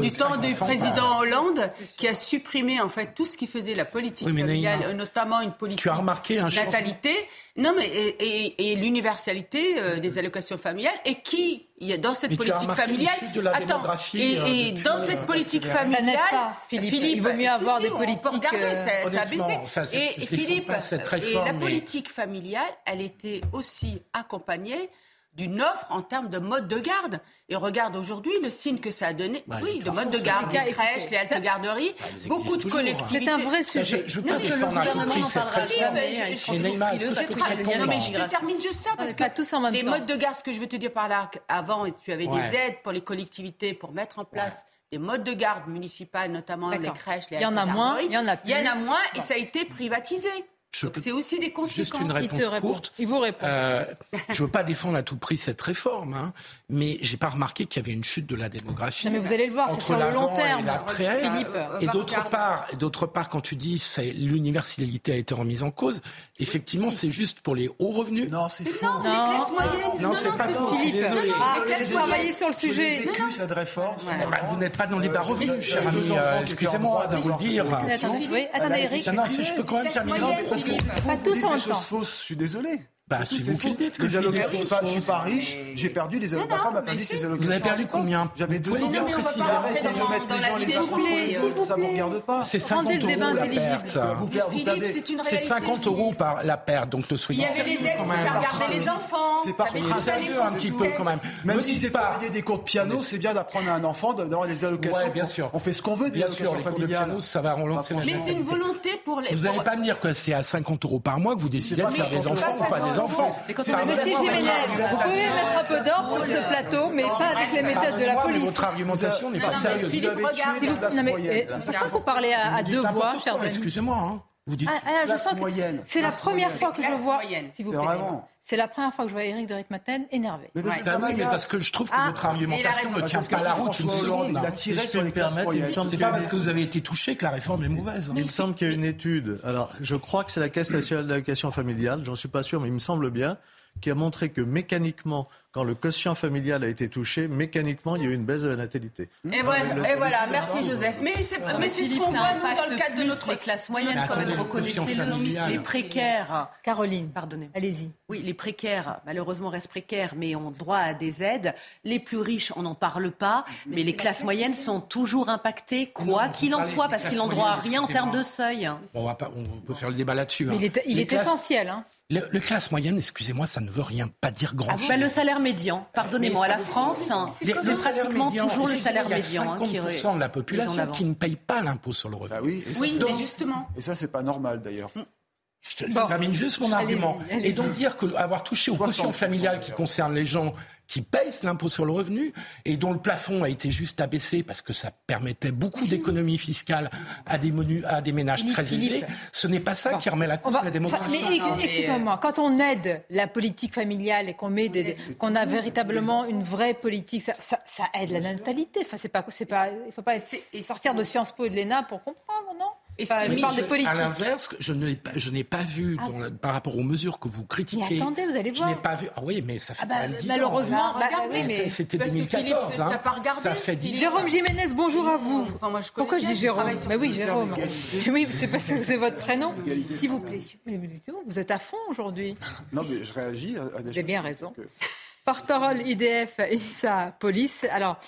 du temps du président Hollande, qui a supprimé en fait tout ce qui faisait la politique familiale, notamment une politique tu as remarqué un natalité. Non, mais et, l'universalité euh, des allocations familiales et qui il y a dans cette politique familiale. De la attends, et, et euh, dans cette politique familiale, pas, Philippe, il vaut mieux avoir des politiques. Regardez, euh, ça, a baissé. et Philippe, et la politique familiale, elle était aussi accompagnée d'une offre en termes de mode de garde. Et regarde aujourd'hui le signe que ça a donné. Bah, oui, de mode de garde, les crèches, les haltes garderies, bah, beaucoup de collectivités. C'est un vrai sujet. Je, veux pas défendre à tout prix cette réforme. Non, mais je te termine juste ça, parce que les modes de garde, ce que je veux te dire par là, avant, tu avais des aides pour les collectivités pour mettre en place des modes de garde municipales, notamment les crèches, les Il y en a moins, il y en a plus. Il y en a moins et ça a été privatisé. C'est aussi des conséquences. Juste une réponse courte. Il vous répond. Euh, je ne veux pas défendre à tout prix cette réforme, hein, mais j'ai pas remarqué qu'il y avait une chute de la démographie. Non, mais vous allez le voir, c'est sur le long terme. Et l'après. Et d'autre part, d'autre part, quand tu dis que l'universalité a été remise en cause, effectivement, c'est juste pour les hauts revenus. Non, c'est faux. Non, non, les classes moyennes. Non, c'est pas faux. Philippe, ah, travaillé sur le sujet. vécu cette réforme. Bah, vous n'êtes pas dans les bas revenus, cher ami. Euh, excusez-moi de vous le dire. Attendez, Eric. Non, si je peux quand même terminer. Pas tous des choses fausses, je suis désolé. Bah, si vous qui le dites. Les allocations, je ne suis, pas riche, j'ai perdu les allocations. Ma femme a perdu ses allocations. Vous avez perdu combien J'avais deux ans. précisément. Ça ne me regarde pas. C'est 50 euros la perte. C'est 50 euros par la perte, donc ne soyez pas. Il y avait les aides pour faire garder les enfants. C'est pas sérieux un petit peu quand même. Même si c'est pas payer des cours de piano, c'est bien d'apprendre à un enfant d'avoir des allocations. Oui, bien sûr. On fait ce qu'on veut des allocations familiales. Ça va relancer la Mais c'est une volonté pour les. Vous n'allez pas me dire que c'est à 50 euros par mois que vous décidez de faire des enfants ou pas des enfants. Monsieur Jiménez, vous pouvez mettre un peu d'ordre sur ce plateau, mais pas avec les méthodes de la police. Votre argumentation n'est pas sérieuse. Philippe, regarde. Pourquoi vous parlez à deux voix, chers amis Excusez-moi. Hein. Vous dites ah, ah, je sens que c'est la première fois que je vois, s'il vous plaît. C'est la première fois que je vois Éric de Ritmaten énervé. Mais, oui, mais parce que je trouve que ah, votre argumentation ne tient pas la route une seconde. Il a tiré sur les permettre. C'est pas parce que vous avez été touché que la réforme est mauvaise. Il me semble qu'il y a une étude. Alors, je crois que c'est la Caisse nationale d'allocation familiale. J'en suis pas sûr, mais il me semble bien qui a montré que mécaniquement, quand le quotient familial a été touché, mécaniquement, il y a eu une baisse de la natalité. Et voilà, et voilà. merci Joseph. Mais c'est c'est ce qu'on voit nous, dans le cadre de notre... Les classes moyennes, quand même, reconnaissez-le. Les précaires. Caroline, pardonnez. Allez-y. Oui, les précaires, malheureusement, restent précaires, mais ont droit à des aides. Les plus riches, on n'en parle pas, mais, les classes moyennes sont toujours impactées, quoi qu'il en soit, parce qu'ils n'ont droit à rien en termes de seuil. on, va pas, on peut faire le débat là-dessus. Hein. Il est, il est essentiel. Hein. Le, le, classe moyenne, excusez-moi, ça ne veut rien pas dire grand-chose. Ah, bah, le salaire médian, pardonnez-moi, à la France, c'est pratiquement médian, toujours le salaire médian. Il y a 50% hein, de la population qui ne paye pas l'impôt sur le revenu. Bah oui, oui mais justement. Et ça, c'est pas normal d'ailleurs. Mm. Je, bon. termine juste mon argument. Allez allez. Et donc dire qu'avoir touché au quotient familial qui concerne les gens qui payent l'impôt sur le revenu et dont le plafond a été juste abaissé parce que ça permettait beaucoup d'économies fiscales à des, menus, à des ménages Philippe, très aisés, ce n'est pas ça bon. qui remet la cause de la démocratie. Mais expliquez-moi, quand on aide la politique familiale et qu'on met des, qu'on a véritablement une vraie politique, ça, ça, ça aide la natalité. Enfin, c'est pas, c'est pas, il faut pas sortir de Sciences Po et de l'ENA pour comprendre, non? Et enfin, je parle des politiques. À l'inverse, je n'ai pas, je n'ai pas vu ah. dans la, par rapport aux mesures que vous critiquez. Mais attendez, vous allez voir. Je n'ai pas vu. Ah oui, mais ça fait ah bah, quand même 10 malheureusement, ans. Bah, oui, mais c'était 2014. Philippe, hein. Pas regardé. ça fait 10 Jérôme Jiménez, bonjour à vous. Enfin, moi, je Pourquoi je dis Jérôme Mais oui, Jérôme. oui, c'est parce que c'est votre prénom. S'il vous plaît. Mais vous êtes à fond aujourd'hui. Non, mais je réagis à des Vous avez bien raison. Porte-parole IDF, INSA, police. Alors,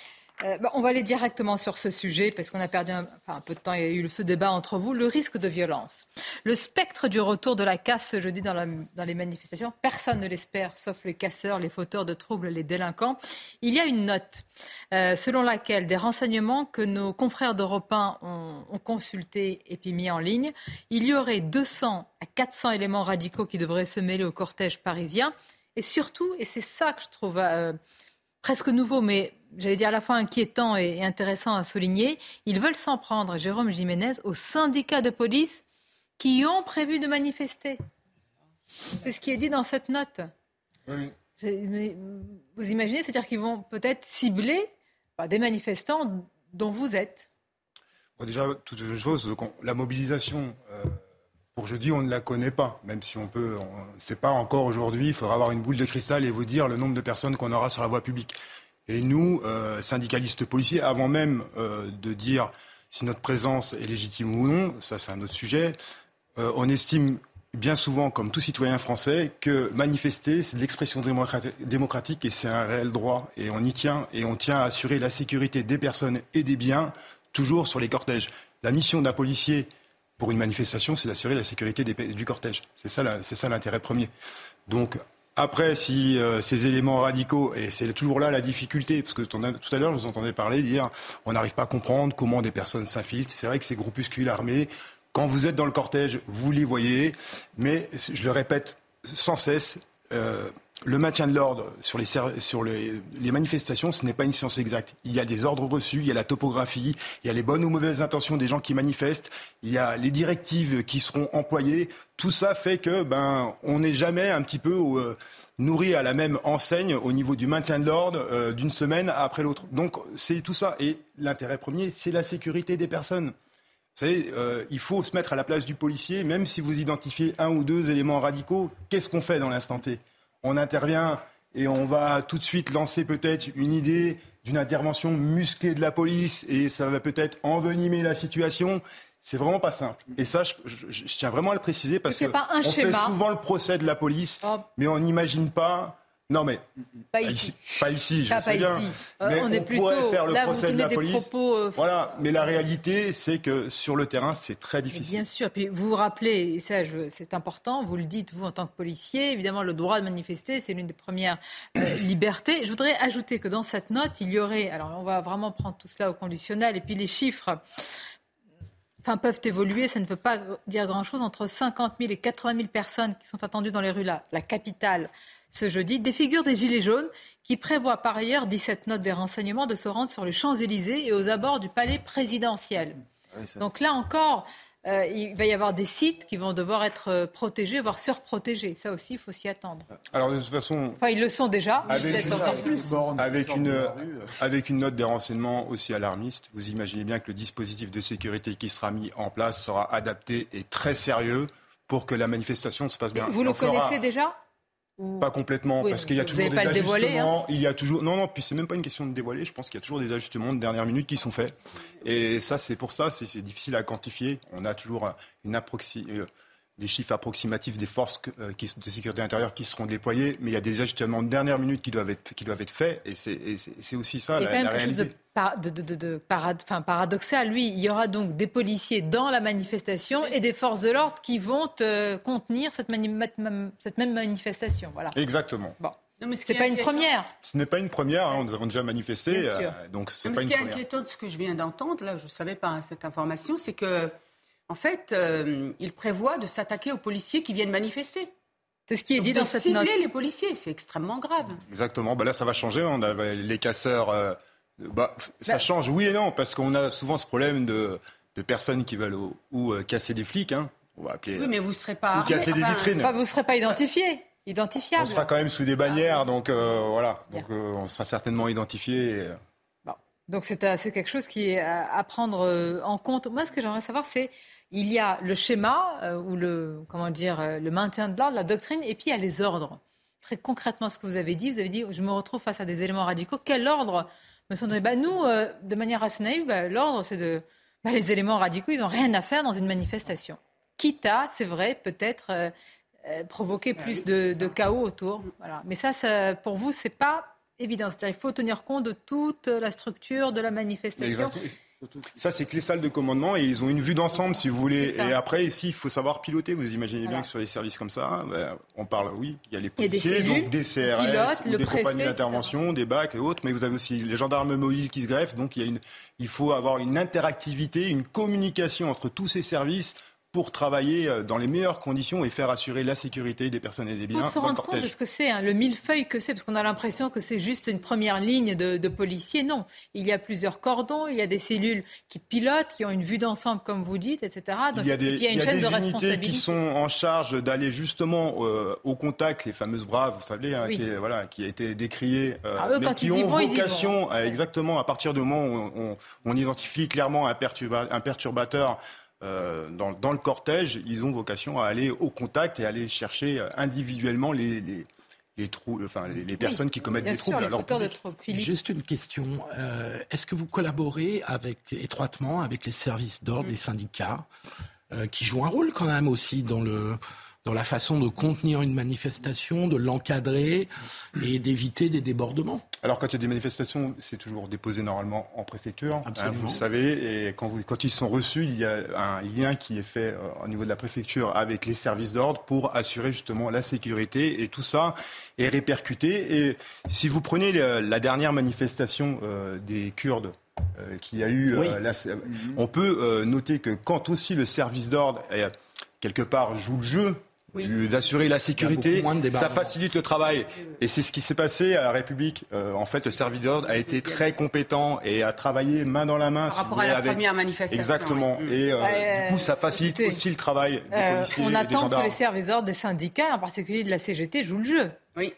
euh, bah, on va aller directement sur ce sujet parce qu'on a perdu un, peu de temps. Il y a eu ce débat entre vous. Le risque de violence. Le spectre du retour de la casse ce jeudi dans, les manifestations. Personne ne l'espère, sauf les casseurs, les fauteurs de troubles, les délinquants. Il y a une note euh, selon laquelle des renseignements que nos confrères d'Europe 1 ont, ont consultés et puis mis en ligne, il y aurait 200 à 400 éléments radicaux qui devraient se mêler au cortège parisien. Et surtout, et c'est ça que je trouve euh, presque nouveau, mais j'allais dire à la fois inquiétant et intéressant à souligner, ils veulent s'en prendre, Jérôme Jiménez, aux syndicats de police qui ont prévu de manifester. C'est ce qui est dit dans cette note. Oui. Vous imaginez, c'est-à-dire qu'ils vont peut-être cibler bah, des manifestants dont vous êtes. Bon, déjà, toute une chose, la mobilisation. Euh pour jeudi, on ne la connaît pas, même si on peut, on ne sait pas encore aujourd'hui. Il faudra avoir une boule de cristal et vous dire le nombre de personnes qu'on aura sur la voie publique. Et nous, euh, syndicalistes policiers, avant même euh, de dire si notre présence est légitime ou non, ça c'est un autre sujet, euh, on estime bien souvent, comme tout citoyen français, que manifester, c'est l'expression démocratique et c'est un réel droit. Et on y tient, et on tient à assurer la sécurité des personnes et des biens, toujours sur les cortèges. La mission d'un policier pour une manifestation, c'est d'assurer la sécurité du cortège. C'est ça l'intérêt premier. Donc, après, si euh, ces éléments radicaux, et c'est toujours là la difficulté, parce que tout à l'heure, je vous entendais parler, dire on n'arrive pas à comprendre comment des personnes s'infiltrent. C'est vrai que ces groupuscules armés, quand vous êtes dans le cortège, vous les voyez, mais je le répète sans cesse, euh, le maintien de l'ordre sur, les, manifestations, ce n'est pas une science exacte. Il y a des ordres reçus, il y a la topographie, il y a les bonnes ou mauvaises intentions des gens qui manifestent, il y a les directives qui seront employées. Tout ça fait que ben on n'est jamais un petit peu euh, nourri à la même enseigne au niveau du maintien de l'ordre euh, d'une semaine après l'autre. Donc c'est tout ça. Et l'intérêt premier, c'est la sécurité des personnes. Vous savez, euh, il faut se mettre à la place du policier, même si vous identifiez un ou deux éléments radicaux. Qu'est-ce qu'on fait dans l'instant T? On intervient et on va tout de suite lancer peut-être une idée d'une intervention musclée de la police et ça va peut-être envenimer la situation. C'est vraiment pas simple. Et ça, je, je, je tiens vraiment à le préciser parce qu'on fait souvent le procès de la police, oh. mais on n'imagine pas non, mais pas ici. Pas ici, je pas, sais pas bien. Ici. Mais on, est plutôt, pourrait faire le là, procès de la police. Propos, euh... Voilà, mais la réalité, c'est que sur le terrain, c'est très difficile. Bien sûr. Puis vous vous rappelez, et ça, c'est important, vous le dites vous en tant que policier. Évidemment, le droit de manifester, c'est l'une des premières euh, *clears throat* libertés. Je voudrais ajouter que dans cette note, il y aurait, alors on va vraiment prendre tout cela au conditionnel, et puis les chiffres. Enfin, peuvent évoluer, ça ne veut pas dire grand-chose. Entre 50 000 et 80 000 personnes qui sont attendues dans les rues, là, la capitale, ce jeudi des figures des Gilets jaunes qui prévoient par ailleurs, 17 notes des renseignements, de se rendre sur les Champs-Élysées et aux abords du palais présidentiel. Oui, Donc là encore, euh, il va y avoir des sites qui vont devoir être euh, protégés, voire surprotégés. Ça aussi, il faut s'y attendre. Alors de toute façon... Enfin, ils le sont déjà, peut-être encore plus. Avec une, avec une note des renseignements aussi alarmiste, vous imaginez bien que le dispositif de sécurité qui sera mis en place sera adapté et très sérieux pour que la manifestation se passe bien. Vous le connaissez déjà? Pas complètement, parce qu'il y a toujours des ajustements. Le dévoiler, hein il y a toujours non non, puis c'est même pas une question de dévoiler. Je pense qu'il y a toujours des ajustements de dernière minute qui sont faits. Et ça, c'est pour ça, c'est difficile à quantifier. On a toujours une approxi euh, des chiffres approximatifs des forces euh, qui, de sécurité intérieure qui seront déployées, mais il y a des ajustements de dernière minute qui doivent être, qui doivent être faits, et c'est aussi ça il y la, a quand même la réalité. chose de, de, de, de parad, enfin, paradoxal. Lui, il y aura donc des policiers dans la manifestation et des forces de l'ordre qui vont euh, contenir cette, mani cette, même manifestation. Voilà. Exactement. Bon. Ce n'est pas une première. Ce n'est pas une première, hein, nous avons déjà manifesté, euh, donc c'est pas une première. Ce qui est inquiétant de ce que je viens d'entendre, là, je ne savais pas cette information, c'est que en fait, euh, il prévoit de s'attaquer aux policiers qui viennent manifester. C'est ce qui est Donc dit dans cette cibler note. les policiers, c'est extrêmement grave. Exactement. Bah là, ça va changer. On a les casseurs. euh, bah, ça change, oui et non, parce qu'on a souvent ce problème de, de personnes qui veulent ou, ou, euh, casser des flics. Hein. On va appeler. Oui, mais vous ne serez pas. Ou casser des vitrines. Enfin, vous ne serez pas identifié, identifiable. On sera quand même sous des bannières, donc euh, voilà. Donc euh, on sera certainement identifié. et, euh, Donc c'est quelque chose qui est à, à prendre en compte. Moi, ce que j'aimerais savoir, c'est il y a le schéma euh, ou le comment dire euh, le maintien de l'ordre, la doctrine, et puis il y a les ordres. Très concrètement, ce que vous avez dit, vous avez dit, je me retrouve face à des éléments radicaux. Quel ordre me sont donnés? Bah, Nous, euh, de manière assez naïve, bah, l'ordre, c'est de bah, les éléments radicaux, ils n'ont rien à faire dans une manifestation. Quitte à, c'est vrai, peut-être euh, euh, provoquer plus de, de chaos autour. Voilà. Mais ça, ça, pour vous, c'est pas évident. C'est-à-dire, il faut tenir compte de toute la structure de la manifestation. Ça, c'est que les salles de commandement et ils ont une vue d'ensemble, si vous voulez. Et après, ici, il faut savoir piloter. Vous imaginez bien que sur les services comme ça, ben, on parle, oui, il y a les a des policiers, cellules, donc des CRS, ou des préfet, compagnies d'intervention, des bacs et autres, mais vous avez aussi les gendarmes mobiles qui se greffent. Donc, il, y a une, il faut avoir une interactivité, une communication entre tous ces services pour travailler euh, dans les meilleures conditions et faire assurer la sécurité des personnes et des biens faut se rendre compte de ce que c'est, hein, le millefeuille que c'est, parce qu'on a l'impression que c'est juste une première ligne de, de policiers. Non, il y a plusieurs cordons, il y a des cellules qui pilotent, qui ont une vue d'ensemble, comme vous dites, etc. Donc, il y a des, il y a une il y a chaîne des de responsabilité. qui sont en charge d'aller justement euh, au contact, les fameuses braves, vous savez, hein, Oui. qui, voilà, qui a été décrié, euh, Ah, eux, mais quand qui ont vont, vocation, vont. à- exactement, à partir du moment où on, on- on identifie clairement un, perturba- un perturbateur euh, dans, dans le cortège, ils ont vocation à aller au contact et aller chercher euh, individuellement les, les, les, trous, enfin, les, les personnes qui commettent des sûr, troubles fauteurs de troubles. Juste une question. Euh, Est-ce que vous collaborez avec, étroitement avec les services d'ordre, Mm. les syndicats, euh, qui jouent un rôle quand même aussi dans, le, dans la façon de contenir une manifestation, de l'encadrer et d'éviter des débordements Alors quand il y a des manifestations, c'est toujours déposé normalement en préfecture, hein, vous le savez, et quand, vous- quand ils sont reçus, il y a un lien qui est fait euh, au niveau de la préfecture avec les services d'ordre pour assurer justement la sécurité et tout ça est répercuté. Et si vous prenez le- la dernière manifestation euh, des Kurdes, euh, qu'il y a eu, Oui. euh, on peut noter que quand aussi le service d'ordre quelque part joue le jeu d'assurer la sécurité, ça facilite le travail. Et c'est ce qui s'est passé à la République. Euh, en fait, le service d'ordre a été très compétent et a travaillé main dans la main. Par si rapport à la avec- première manifestation, Exactement. Et euh, du coup, ça facilite écoutez, aussi le travail des Euh, policiers on des attend que les services d'ordre des syndicats, en particulier de la CGT, jouent le jeu. Oui.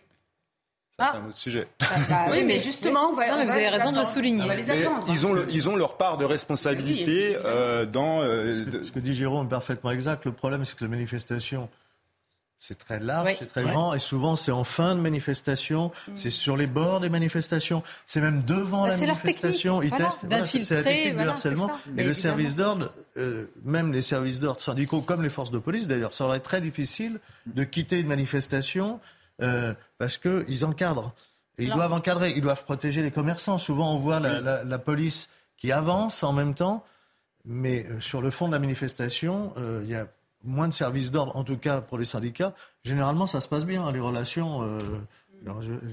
Ça, c'est un autre sujet. Bah *laughs* Oui, mais justement, on va- Non, mais on vous avez raison de le souligner. On va les Mais attendre. ils, ont le- ils ont leur part de responsabilité euh, dans. euh, Ce que, ce que dit Jérôme est parfaitement exact. Le problème, c'est que la manifestation, c'est très large, Oui. c'est très Ouais. grand, et souvent c'est en fin de manifestation, c'est sur les bords des manifestations, c'est même devant Bah, la manifestation. Ils voilà, testent, voilà, c'est la technique voilà, du harcèlement. Et Mais le évidemment. service d'ordre, euh, même les services d'ordre syndicaux, comme les forces de police d'ailleurs, ça aurait été très difficile de quitter une manifestation euh, parce qu'ils encadrent. Et ils Alors- doivent encadrer, ils doivent protéger les commerçants. Souvent, on voit la, la- la police qui avance en même temps, mais euh, sur le fond de la manifestation, euh, il y a moins de services d'ordre, en tout cas pour les syndicats. Généralement, ça se passe bien. hein, les relations, euh,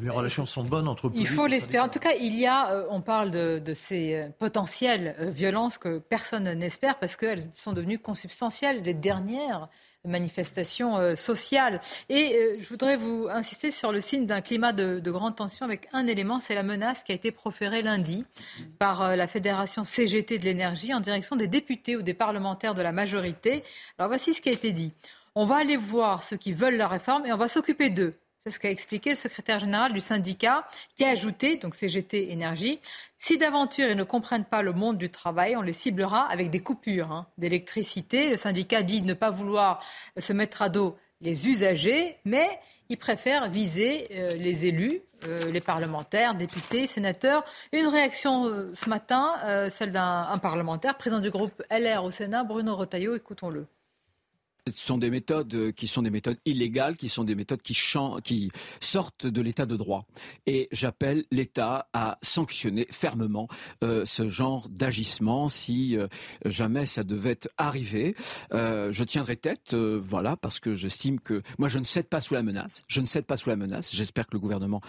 les relations sont bonnes entre Il faut l'espérer. En tout cas, il y a, euh, on parle de, de ces euh, potentielles euh, violences que personne n'espère parce qu'elles sont devenues consubstantielles des dernières manifestations euh, sociales. Et je voudrais vous insister sur le signe d'un climat de, de grande tension avec un élément, c'est la menace qui a été proférée lundi par la Fédération CGT de l'énergie en direction des députés ou des parlementaires de la majorité. Alors voici ce qui a été dit. On va aller voir ceux qui veulent la réforme et on va s'occuper d'eux. C'est ce qu'a expliqué le secrétaire général du syndicat qui a ajouté, donc CGT Énergie, si d'aventure ils ne comprennent pas le monde du travail, on les ciblera avec des coupures hein, d'électricité. Le syndicat dit ne pas vouloir se mettre à dos les usagers, mais il préfère viser euh, les élus, euh, les parlementaires, députés, sénateurs. Une réaction euh, ce matin, celle d'un parlementaire, président du groupe LR au Sénat, Bruno Retailleau, écoutons-le. Ce sont des méthodes euh, qui sont des méthodes illégales, qui sont des méthodes qui, qui sortent de l'état de droit. Et j'appelle l'État à sanctionner fermement euh, ce genre d'agissement si euh, jamais ça devait arriver. je tiendrai tête, voilà, parce que j'estime que moi je ne cède pas sous la menace. Je ne cède pas sous la menace. J'espère que le gouvernement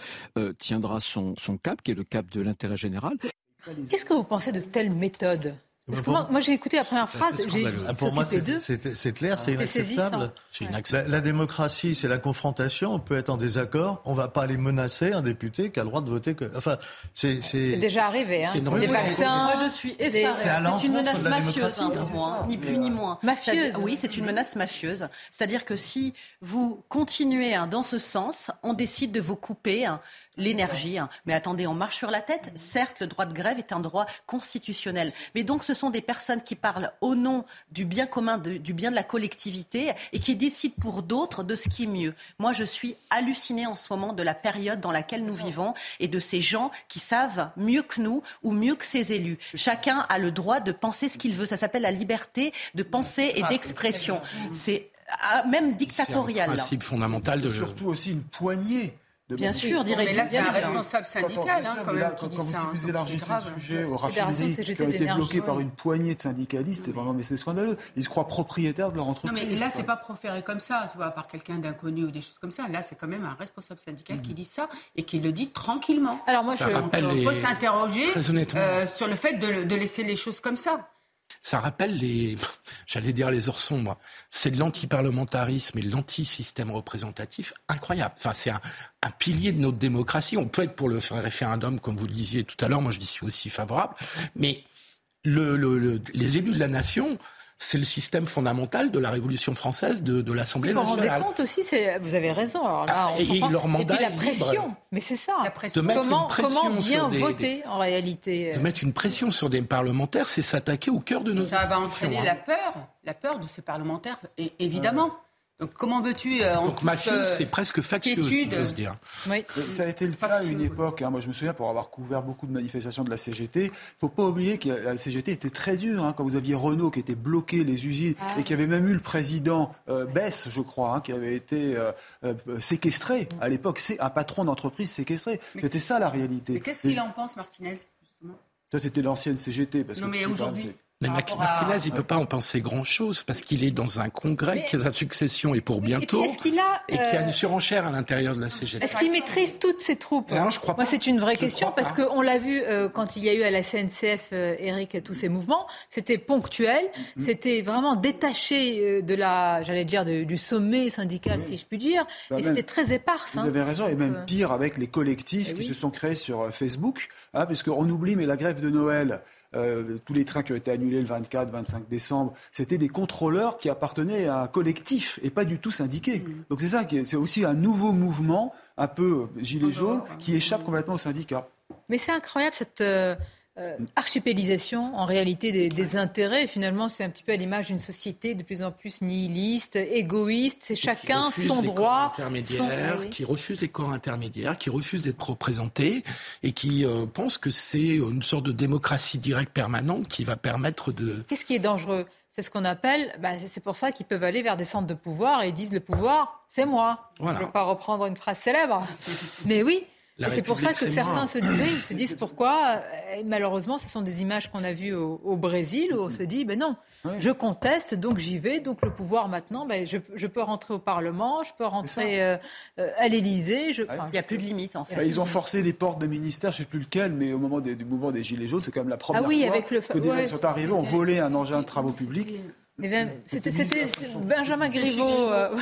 tiendra son, son cap, qui est le cap de l'intérêt général. Qu'est-ce que vous pensez de telles méthodes moi, j'ai écouté la première phrase, j'ai ah, Pour moi, c'est clair, c'est inacceptable. La, la, démocratie, c'est la confrontation. On peut être en désaccord. On ne va pas aller menacer un député qui a le droit de voter. Que... Enfin, c'est déjà arrivé. Hein. Les vaccins. Moi, je suis effarée. C'est une menace mafieuse, hein, pour moi, ni plus ni moins. Mafieuse. Oui, c'est une menace mafieuse. C'est-à-dire que si vous continuez hein, dans ce sens, on décide de vous couper l'énergie. Hein. Mais attendez, on marche sur la tête. Certes, le droit de grève est un droit constitutionnel. Mais donc, ce sont des personnes qui parlent au nom du bien commun, du bien de la collectivité et qui décident pour d'autres de ce qui est mieux. Moi, je suis hallucinée en ce moment de la période dans laquelle nous vivons et de ces gens qui savent mieux que nous ou mieux que ces élus. Chacun a le droit de penser ce qu'il veut. Ça s'appelle la liberté de penser et d'expression. C'est ah, même dictatorial. C'est un principe fondamental de. Surtout aussi une poignée Bien sûr, Mais là, c'est un responsable syndical, hein, quand même, quand, qui quand dit ça. vous élargissez le sujet aux raffineries qui ont été bloquées par une poignée de syndicalistes, c'est vraiment mais c'est scandaleux. Ils se croient propriétaires de leur entreprise. Non, mais là, c'est pas proféré comme ça, tu vois, par quelqu'un d'inconnu ou des choses comme ça. Là, c'est quand même un responsable syndical qui dit ça et qui le dit tranquillement. Alors moi, je, on peut s'interroger euh, sur le fait de laisser les choses comme ça. Ça rappelle les, *laughs* j'allais dire les heures sombres. C'est de l'antiparlementarisme et de l'anti-système représentatif incroyable. Enfin, c'est un, pilier de notre démocratie. On peut être pour le référendum, comme vous le disiez tout à l'heure. Moi, je dis suis aussi favorable. Mais les élus de la nation, c'est le système fondamental de la Révolution française, de, de l'Assemblée nationale. Vous vous rendez compte aussi, vous avez raison. Alors là, ah, et, leur mandat puis la pression, mais c'est ça. La pression. De mettre comment, une pression comment bien sur voter en réalité De mettre une pression sur des parlementaires, c'est s'attaquer au cœur de nos. Ça va entraîner hein. la peur, la peur de ces parlementaires, évidemment. Donc comment veux-tu euh, Donc mafieuse, euh, c'est presque factieux, si j'ose dire. Oui. Ça a été le cas à une époque. Hein. Moi, je me souviens pour avoir couvert beaucoup de manifestations de la CGT. Il ne faut pas oublier que la CGT était très dure. Hein, quand vous aviez Renault qui était bloqué les usines ah. et qui avait même eu le président euh, Bess, je crois, hein, qui avait été euh, séquestré à l'époque. C'est un patron d'entreprise séquestré. C'était ça la réalité. Mais qu'est-ce qu'il en pense, Martinez justement? Ça, c'était l'ancienne CGT. Parce non, mais aujourd'hui. Mais Martinez, il ne peut pas en penser grand-chose parce qu'il est dans un congrès, qui a sa succession et pour bientôt, et, qui a, une euh, surenchère à l'intérieur de la CGT. Est-ce qu'il maîtrise toutes ses troupes non, je crois Moi, c'est une vraie question parce qu'on l'a vu euh, quand il y a eu à la CNCF, euh, Eric, tous ces mouvements, c'était ponctuel, mm-hmm. c'était vraiment détaché de la, j'allais dire, du sommet syndical, si je puis dire, bah, et c'était très éparse. Vous hein. avez raison, et même pire avec les collectifs eh qui se sont créés sur Facebook, hein, parce qu'on oublie, mais la grève de Noël, euh, tous les trains qui ont été annulés le 24, 25 décembre, c'était des contrôleurs qui appartenaient à un collectif et pas du tout syndiqués. Mm. Donc c'est ça, c'est aussi un nouveau mouvement, un peu gilet jaune, qui échappe complètement aux syndicats. Mais c'est incroyable cette, euh, archipélisation en réalité des, intérêts. finalement, c'est un petit peu à l'image d'une société de plus en plus nihiliste, égoïste. C'est chacun son droit. Intermédiaires, Qui refuse les corps intermédiaires, qui refuse d'être représentés et qui euh, pense que c'est une sorte de démocratie directe permanente qui va permettre de. Qu'est-ce qui est dangereux? C'est ce qu'on appelle, bah, c'est pour ça qu'ils peuvent aller vers des centres de pouvoir et ils disent le pouvoir, c'est moi. Je ne veux pas reprendre une phrase célèbre. Mais oui, c'est pour ça que certains se disent, *clears throat* se disent pourquoi. Euh, malheureusement, ce sont des images qu'on a vues au, Brésil où on se dit, ben non, je conteste, donc j'y vais, donc le pouvoir maintenant, ben je, peux rentrer au Parlement, je peux rentrer euh, euh, à l'Élysée. Ah il n'y a plus de limite en fait. Bah, ils ont forcé les portes des ministères, je ne sais plus lequel, mais au moment du mouvement des Gilets jaunes, c'est quand même la première ah oui, fois avec le... que des gens sont arrivés, ont volé un engin de travaux publics. C'était Benjamin Griveaux. Euh,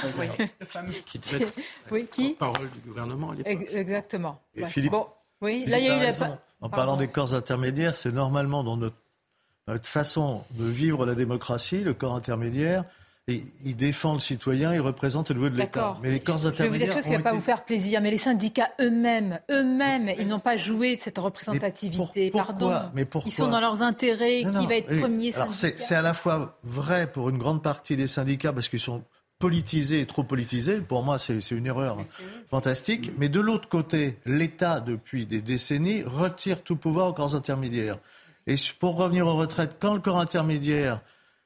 qui devait oui, qui parole du gouvernement à l'époque. Exactement. Et Philippe, oui, là, il y a eu la... En parlant des corps intermédiaires, c'est normalement dans notre, notre façon de vivre la démocratie, le corps intermédiaire, et il défend le citoyen, il représente le niveau de l'État. Mais les corps intermédiaires. Je vais vous dire quelque chose qui ne va pas vous faire plaisir, mais les syndicats eux-mêmes, eux-mêmes, ils n'ont pas joué de cette représentativité. Pardon. Mais pourquoi Ils sont dans leurs intérêts. qui va être premier Alors c'est à la fois vrai pour une grande partie des syndicats parce qu'ils sont politisé, trop politisé, pour moi c'est une erreur fantastique. Mais de l'autre côté, l'État, depuis des décennies, retire tout pouvoir aux corps intermédiaires. Et pour revenir aux retraites, quand le corps intermédiaire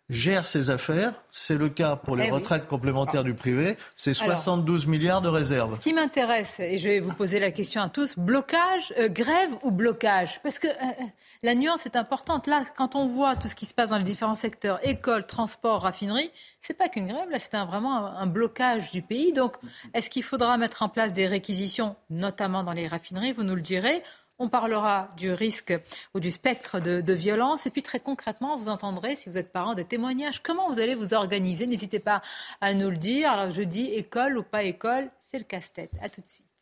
gère ses affaires. C'est le cas pour les eh retraites complémentaires du privé. C'est 72 milliards de réserves. Ce qui m'intéresse, et je vais vous poser la question à tous, blocage, euh, grève ou blocage? Parce que euh, euh, la nuance est importante. Là, quand on voit tout ce qui se passe dans les différents secteurs, école, transport, raffinerie, c'est pas qu'une grève, là c'est vraiment un, blocage du pays. Donc, est-ce qu'il faudra mettre en place des réquisitions, notamment dans les raffineries? Vous nous le direz. On parlera du risque ou du spectre de, violence. Et puis très concrètement, vous entendrez, si vous êtes parent, des témoignages. Comment vous allez vous organiser? N'hésitez pas à nous le dire. Alors je dis école ou pas école, c'est le casse-tête. À tout de suite.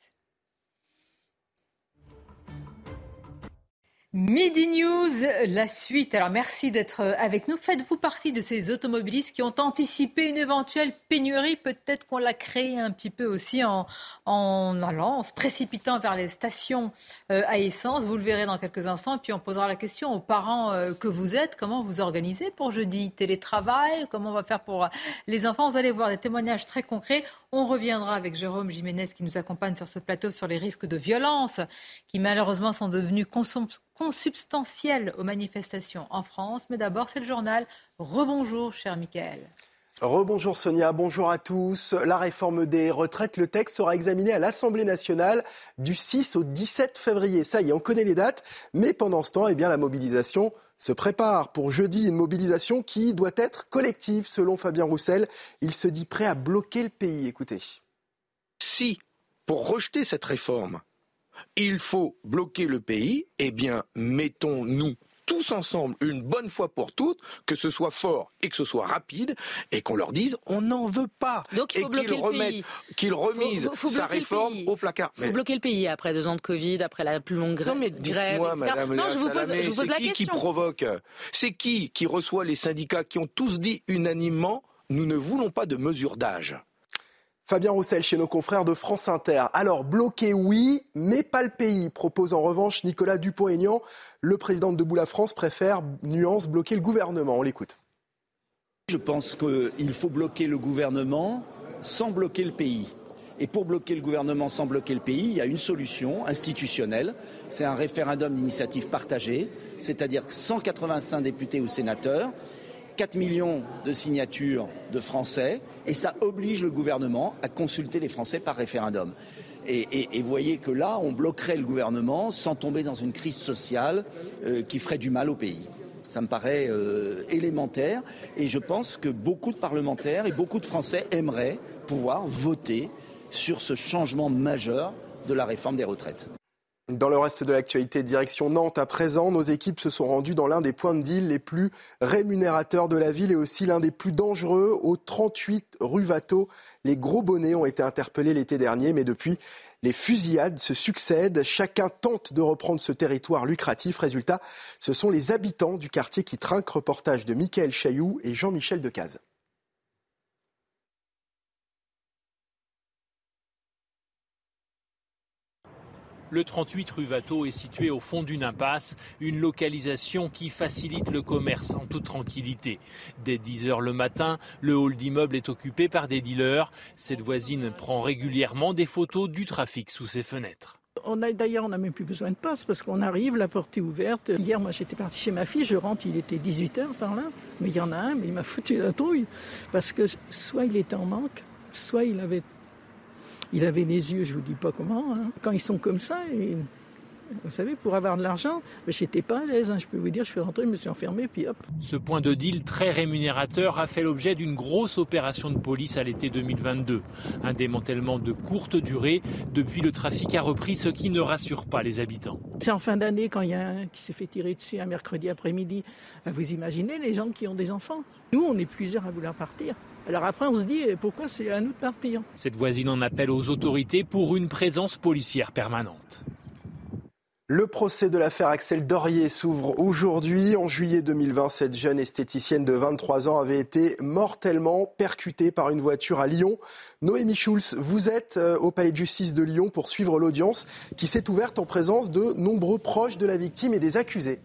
Midi News, la suite. Alors merci d'être avec nous. Faites-vous partie de ces automobilistes qui ont anticipé une éventuelle pénurie? Peut-être qu'on l'a créée un petit peu aussi en, en allant, en se précipitant vers les stations euh, à essence. Vous le verrez dans quelques instants. Puis on posera la question aux parents euh, que vous êtes. Comment vous organisez pour jeudi? Télétravail? Comment on va faire pour les enfants? Vous allez voir des témoignages très concrets. On reviendra avec Jérôme Jiménez qui nous accompagne sur ce plateau sur les risques de violence qui malheureusement sont devenus consubstantiels aux manifestations en France. Mais d'abord, c'est le journal. Rebonjour, cher Michael. Rebonjour Sonia, bonjour à tous. La réforme des retraites, le texte sera examiné à l'Assemblée nationale du 6 au 17 février. Ça y est, on connaît les dates, mais pendant ce temps, eh bien, la mobilisation se prépare. Pour jeudi, une mobilisation qui doit être collective, selon Fabien Roussel. Il se dit prêt à bloquer le pays. Écoutez. Si, pour rejeter cette réforme, il faut bloquer le pays, eh bien, mettons-nous tous ensemble, une bonne fois pour toutes, que ce soit fort et que ce soit rapide, et qu'on leur dise on n'en veut pas. Donc il faut et qu'ils remettent, qu'ils remisent sa réforme au placard. Il faut bloquer le pays après deux ans de Covid, après la plus longue grève. Non mais dites-moi, Madame non, je vous pose, je vous pose c'est qui qui provoque C'est qui qui reçoit les syndicats qui ont tous dit unanimement nous ne voulons pas de mesures d'âge? Fabien Roussel chez nos confrères de France Inter. Alors, bloquer, oui, mais pas le pays, propose en revanche Nicolas Dupont-Aignan. Le président de Debout la France préfère, nuance, bloquer le gouvernement. On l'écoute. Je pense qu'il faut bloquer le gouvernement sans bloquer le pays. Et pour bloquer le gouvernement sans bloquer le pays, il y a une solution institutionnelle. C'est un référendum d'initiative partagée, c'est-à-dire 185 députés ou sénateurs 4 millions de signatures de Français et ça oblige le gouvernement à consulter les Français par référendum. Et, voyez que là, on bloquerait le gouvernement sans tomber dans une crise sociale euh, qui ferait du mal au pays. Ça me paraît euh, élémentaire et je pense que beaucoup de parlementaires et beaucoup de Français aimeraient pouvoir voter sur ce changement majeur de la réforme des retraites. Dans le reste de l'actualité, direction Nantes à présent, nos équipes se sont rendues dans l'un des points de deal les plus rémunérateurs de la ville et aussi l'un des plus dangereux, au 38 rue Watteau. Les gros bonnets ont été interpellés l'été dernier, mais depuis, les fusillades se succèdent. Chacun tente de reprendre ce territoire lucratif. Résultat, ce sont les habitants du quartier qui trinquent. Reportage de Michael Chailloux et Jean-Michel Decaze. Le 38 rue Watteau est situé au fond d'une impasse, une localisation qui facilite le commerce en toute tranquillité. Dès 10 heures le matin, le hall d'immeuble est occupé par des dealers. Cette voisine prend régulièrement des photos du trafic sous ses fenêtres. On a d'ailleurs, on n'a même plus besoin de passe parce qu'on arrive, la porte est ouverte. Hier, moi, j'étais parti chez ma fille, je rentre, il était 18 h par là, mais il y en a un, mais il m'a foutu la trouille parce que soit il était en manque, soit il avait il avait les yeux, je vous dis pas comment. Hein. Quand ils sont comme ça, et, vous savez, pour avoir de l'argent, j'étais pas à l'aise. Hein. je peux vous dire, je suis rentré, je me suis enfermé, puis hop. Ce point de deal très rémunérateur a fait l'objet d'une grosse opération de police à l'été 2022. Un démantèlement de courte durée. Depuis, le trafic a repris, ce qui ne rassure pas les habitants. C'est en fin d'année, quand il y a un qui s'est fait tirer dessus un mercredi après-midi. Vous imaginez les gens qui ont des enfants Nous, on est plusieurs à vouloir partir. Alors après, on se dit pourquoi c'est à nous de partir. Cette voisine en appelle aux autorités pour une présence policière permanente. Le procès de l'affaire Axel Dorier s'ouvre aujourd'hui. En juillet 2020, cette jeune esthéticienne de 23 ans avait été mortellement percutée par une voiture à Lyon. Noémie Schulz, vous êtes euh, au Palais de justice de Lyon pour suivre l'audience qui s'est ouverte en présence de nombreux proches de la victime et des accusés.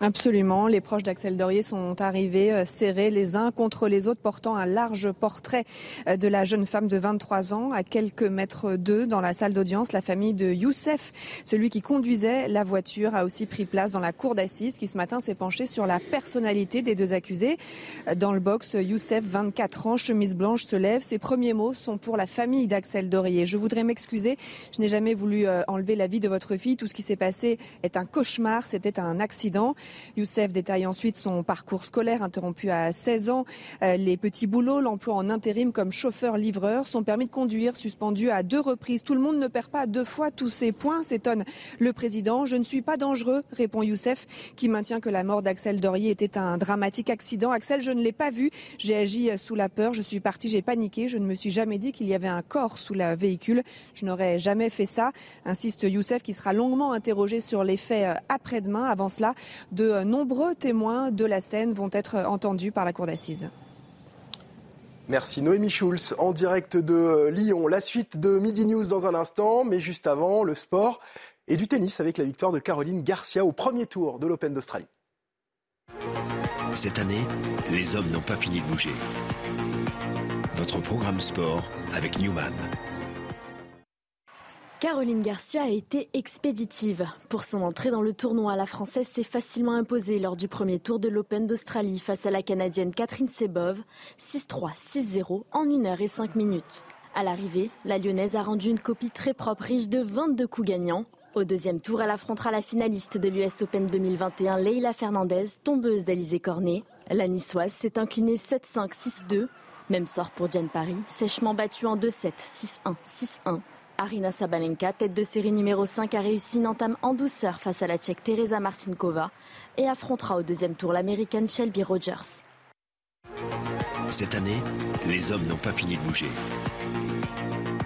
Absolument. Les proches d'Axel Dorier sont arrivés euh, serrés les uns contre les autres, portant un large portrait euh, de la jeune femme de 23 ans à quelques mètres d'eux dans la salle d'audience. La famille de Youssef, celui qui conduisait la voiture, a aussi pris place dans la cour d'assises qui ce matin s'est penchée sur la personnalité des deux accusés. Euh, dans le box, Youssef, 24 ans, chemise blanche, se lève. Ses premiers mots sont pour la famille d'Axel Dorier. Je voudrais m'excuser. Je n'ai jamais voulu enlever la vie de votre fille. Tout ce qui s'est passé est un cauchemar. C'était un accident. Youssef détaille ensuite son parcours scolaire interrompu à 16 ans. Euh, les petits boulots, l'emploi en intérim comme chauffeur-livreur, son permis de conduire suspendu à deux reprises. Tout le monde ne perd pas deux fois tous ses points, s'étonne le président. Je ne suis pas dangereux, répond Youssef, qui maintient que la mort d'Axel Dorier était un dramatique accident. Axel, je ne l'ai pas vu. J'ai agi sous la peur. Je suis parti, j'ai paniqué. Je ne me suis jamais dit qu'il y avait un corps sous la véhicule. Je n'aurais jamais fait ça, insiste Youssef, qui sera longuement interrogé sur les faits euh, après-demain. Avant cela, de nombreux témoins de la scène vont être entendus par la cour d'assises. Merci Noémie Schulz en direct de Lyon. La suite de Midi News dans un instant, mais juste avant, le sport et du tennis avec la victoire de Caroline Garcia au premier tour de l'Open d'Australie. Cette année, les hommes n'ont pas fini de bouger. Votre programme sport avec Newman. Caroline Garcia a été expéditive. Pour son entrée dans le tournoi, la Française s'est facilement imposée lors du premier tour de l'Open d'Australie face à la Canadienne Catherine Sebov, 6-3, 6-0 en 1 heure et 5 minutes. À l'arrivée, la Lyonnaise a rendu une copie très propre, riche de 22 coups gagnants. Au deuxième tour, elle affrontera la finaliste de l'US Open 2021, Leila Fernandez, tombeuse d'Alizé Cornet. La niçoise s'est inclinée 7-5, 6-2. Même sort pour Diane Paris, sèchement battue en 2-7, 6-1, 6-1. Arina Sabalenka, tête de série numéro 5, a réussi une entame en douceur face à la Tchèque Teresa Martinkova et affrontera au deuxième tour l'américaine Shelby Rogers. Cette année, les hommes n'ont pas fini de bouger.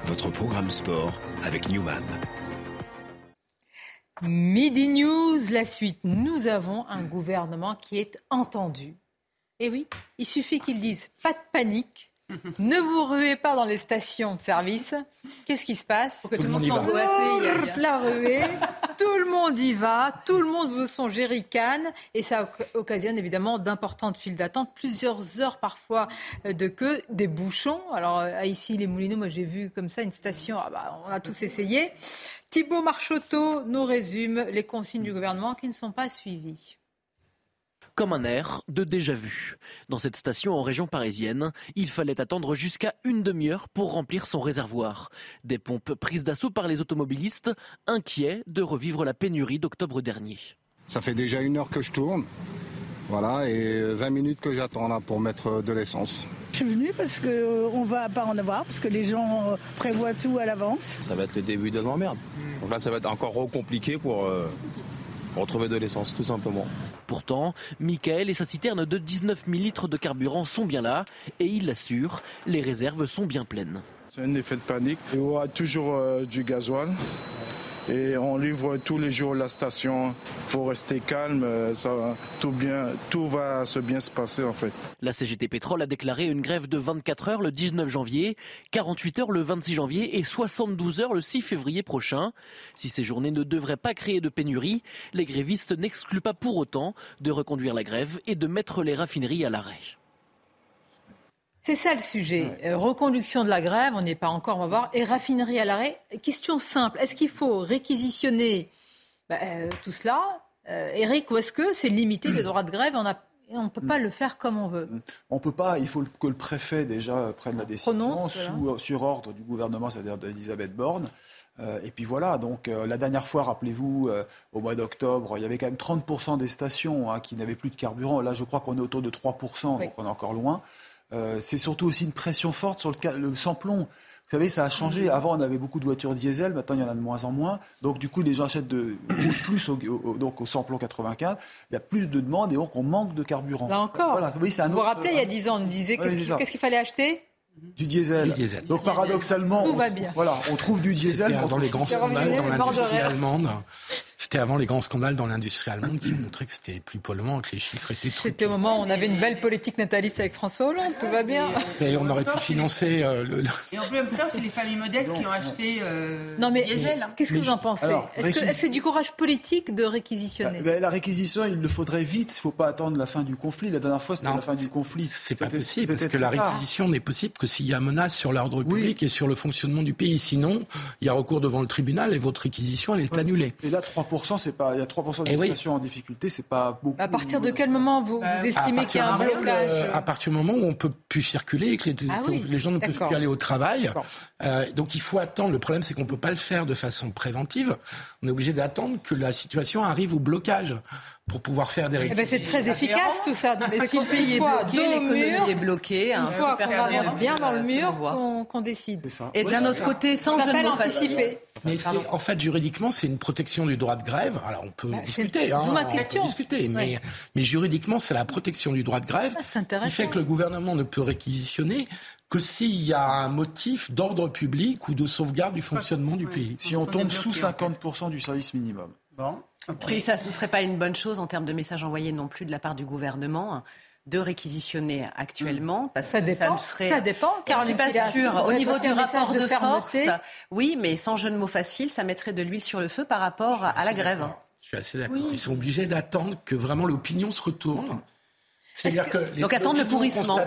Votre programme sport avec Newman. Midi News, la suite. Nous avons un gouvernement qui est entendu. Et oui, il suffit qu'ils disent pas de panique *laughs* ne vous ruez pas dans les stations de service. Qu'est-ce qui se passe que tout, le monde soit La ruée, tout le monde y va, tout le monde veut son jerrycan. Et ça occasionne évidemment d'importantes files d'attente, plusieurs heures parfois euh, de queue, des bouchons. Alors euh, ici les Moulineaux, moi j'ai vu comme ça une station, ah bah, on a tous essayé. Thibault Marchotto nous résume les consignes du gouvernement qui ne sont pas suivies comme un air de déjà-vu. Dans cette station en région parisienne, il fallait attendre jusqu'à une demi-heure pour remplir son réservoir. Des pompes prises d'assaut par les automobilistes, inquiets de revivre la pénurie d'octobre dernier. Ça fait déjà une heure que je tourne. Voilà, et 20 minutes que j'attends là pour mettre de l'essence. Je suis venu parce qu'on ne va pas en avoir, parce que les gens prévoient tout à l'avance. Ça va être le début des emmerdes. Donc là, ça va être encore compliqué pour, euh, retrouver de l'essence, tout simplement. Pourtant, Michael et sa citerne de 19 000 litres de carburant sont bien là et il l'assure, les réserves sont bien pleines. C'est un effet de panique. Il y aura toujours euh, du gasoil et on livre tous les jours la station. Il faut rester calme, euh, tout, tout va se bien se passer en fait. La CGT Pétrole a déclaré une grève de 24 heures le 19 janvier, 48 heures le 26 janvier et 72 heures le 6 février prochain. Si ces journées ne devraient pas créer de pénurie, les grévistes n'excluent pas pour autant de reconduire la grève et de mettre les raffineries à l'arrêt. C'est ça le sujet. Euh, reconduction de la grève, on n'est pas encore, on va voir. Et raffinerie à l'arrêt. Question simple. Est-ce qu'il faut réquisitionner bah, euh, tout cela euh, Eric, ou est-ce que c'est limité les droits de grève On on ne peut pas le faire comme on veut? On ne peut pas, il faut que le préfet déjà prenne la décision sur ordre du gouvernement, c'est-à-dire d'Elisabeth Borne. et puis voilà, donc la dernière fois, rappelez-vous, au mois d'octobre, il y avait quand même 30% des stations hein, qui n'avaient plus de carburant. Là, je crois qu'on est autour de 3%, donc on est encore loin. Euh, c'est surtout aussi une pression forte sur le, le samplon. Vous savez, ça a changé. Avant, on avait beaucoup de voitures diesel. Maintenant, il y en a de moins en moins. Donc, du coup, les gens achètent de, *coughs* plus au, donc au samplon 95. Il y a plus de demandes et donc on manque de carburant. Là encore. Voilà. Oui, un vous vous rappelez, il y a 10 ans, on nous disait qu'est-ce qu'il fallait acheter? Du diesel. Donc paradoxalement, Tout va bien. voilà, on trouve du diesel dans les grands scandales dans l'industrie allemande. C'était avant les grands scandales dans l'industrie allemande qui montraient que c'était plus polluant, que les chiffres étaient truqués. C'était au moment où on avait une belle politique nataliste avec François Hollande, tout va bien. Mais on aurait pu financer euh, le, Et en même temps, c'est les familles modestes qui ont acheté euh, non mais diesel. hein. qu'est-ce que vous en pensez Est-ce que c'est du courage politique de réquisitionner bah, La réquisition, il le faudrait vite. Il ne faut pas attendre la fin du conflit. La dernière fois, c'était la fin du conflit. C'est pas possible, parce que la réquisition n'est possible que s'il y a menace sur l'ordre public et sur le fonctionnement du pays. Sinon, il y a recours devant le tribunal et votre réquisition, elle est annulée. Et là, 3%, c'est pas, il y a 3% de Eh oui. situations en difficulté, c'est pas beaucoup. À partir de quel moment vous, vous estimez qu'il y a un blocage euh, À partir du moment où on peut plus circuler et que les, Ah que oui, les gens ne peuvent plus aller au travail, euh, donc il faut attendre. Le problème, c'est qu'on peut pas le faire de façon préventive. On est obligé d'attendre que la situation arrive au blocage pour pouvoir faire des Eh ben, c'est très efficace tout ça. Donc, Mais c'est si le pays est bloqué, l'économie est bloquée, hein, Une fois qu'on avance bien dans le mur, qu'on décide. Et d'un autre côté, sans jeu de anticiper. Mais c'est, en fait, juridiquement, c'est une protection du droit de grève. Alors, on peut Bah, discuter, hein, d'où ma on peut question. discuter, mais, Ouais. mais juridiquement, c'est la protection du droit de grève Ah, qui fait que le gouvernement ne peut réquisitionner que s'il y a un motif d'ordre public ou de sauvegarde du fonctionnement du pays. Si on tombe sous 50% du service minimum. Bon. Après, ça ne serait pas une bonne chose en termes de messages envoyés non plus de la part du gouvernement de réquisitionner actuellement parce Ça que dépend, ça ne ferait ça dépend, Je Caroline suis pas. Ça Au niveau du rapport de de, force, oui, mais sans jeu de mots facile, ça mettrait de l'huile sur le feu par rapport à la grève. Je suis assez d'accord. Ils sont obligés d'attendre que vraiment l'opinion se retourne. C'est-à-dire que, que- les- Donc attendre le pourrissement,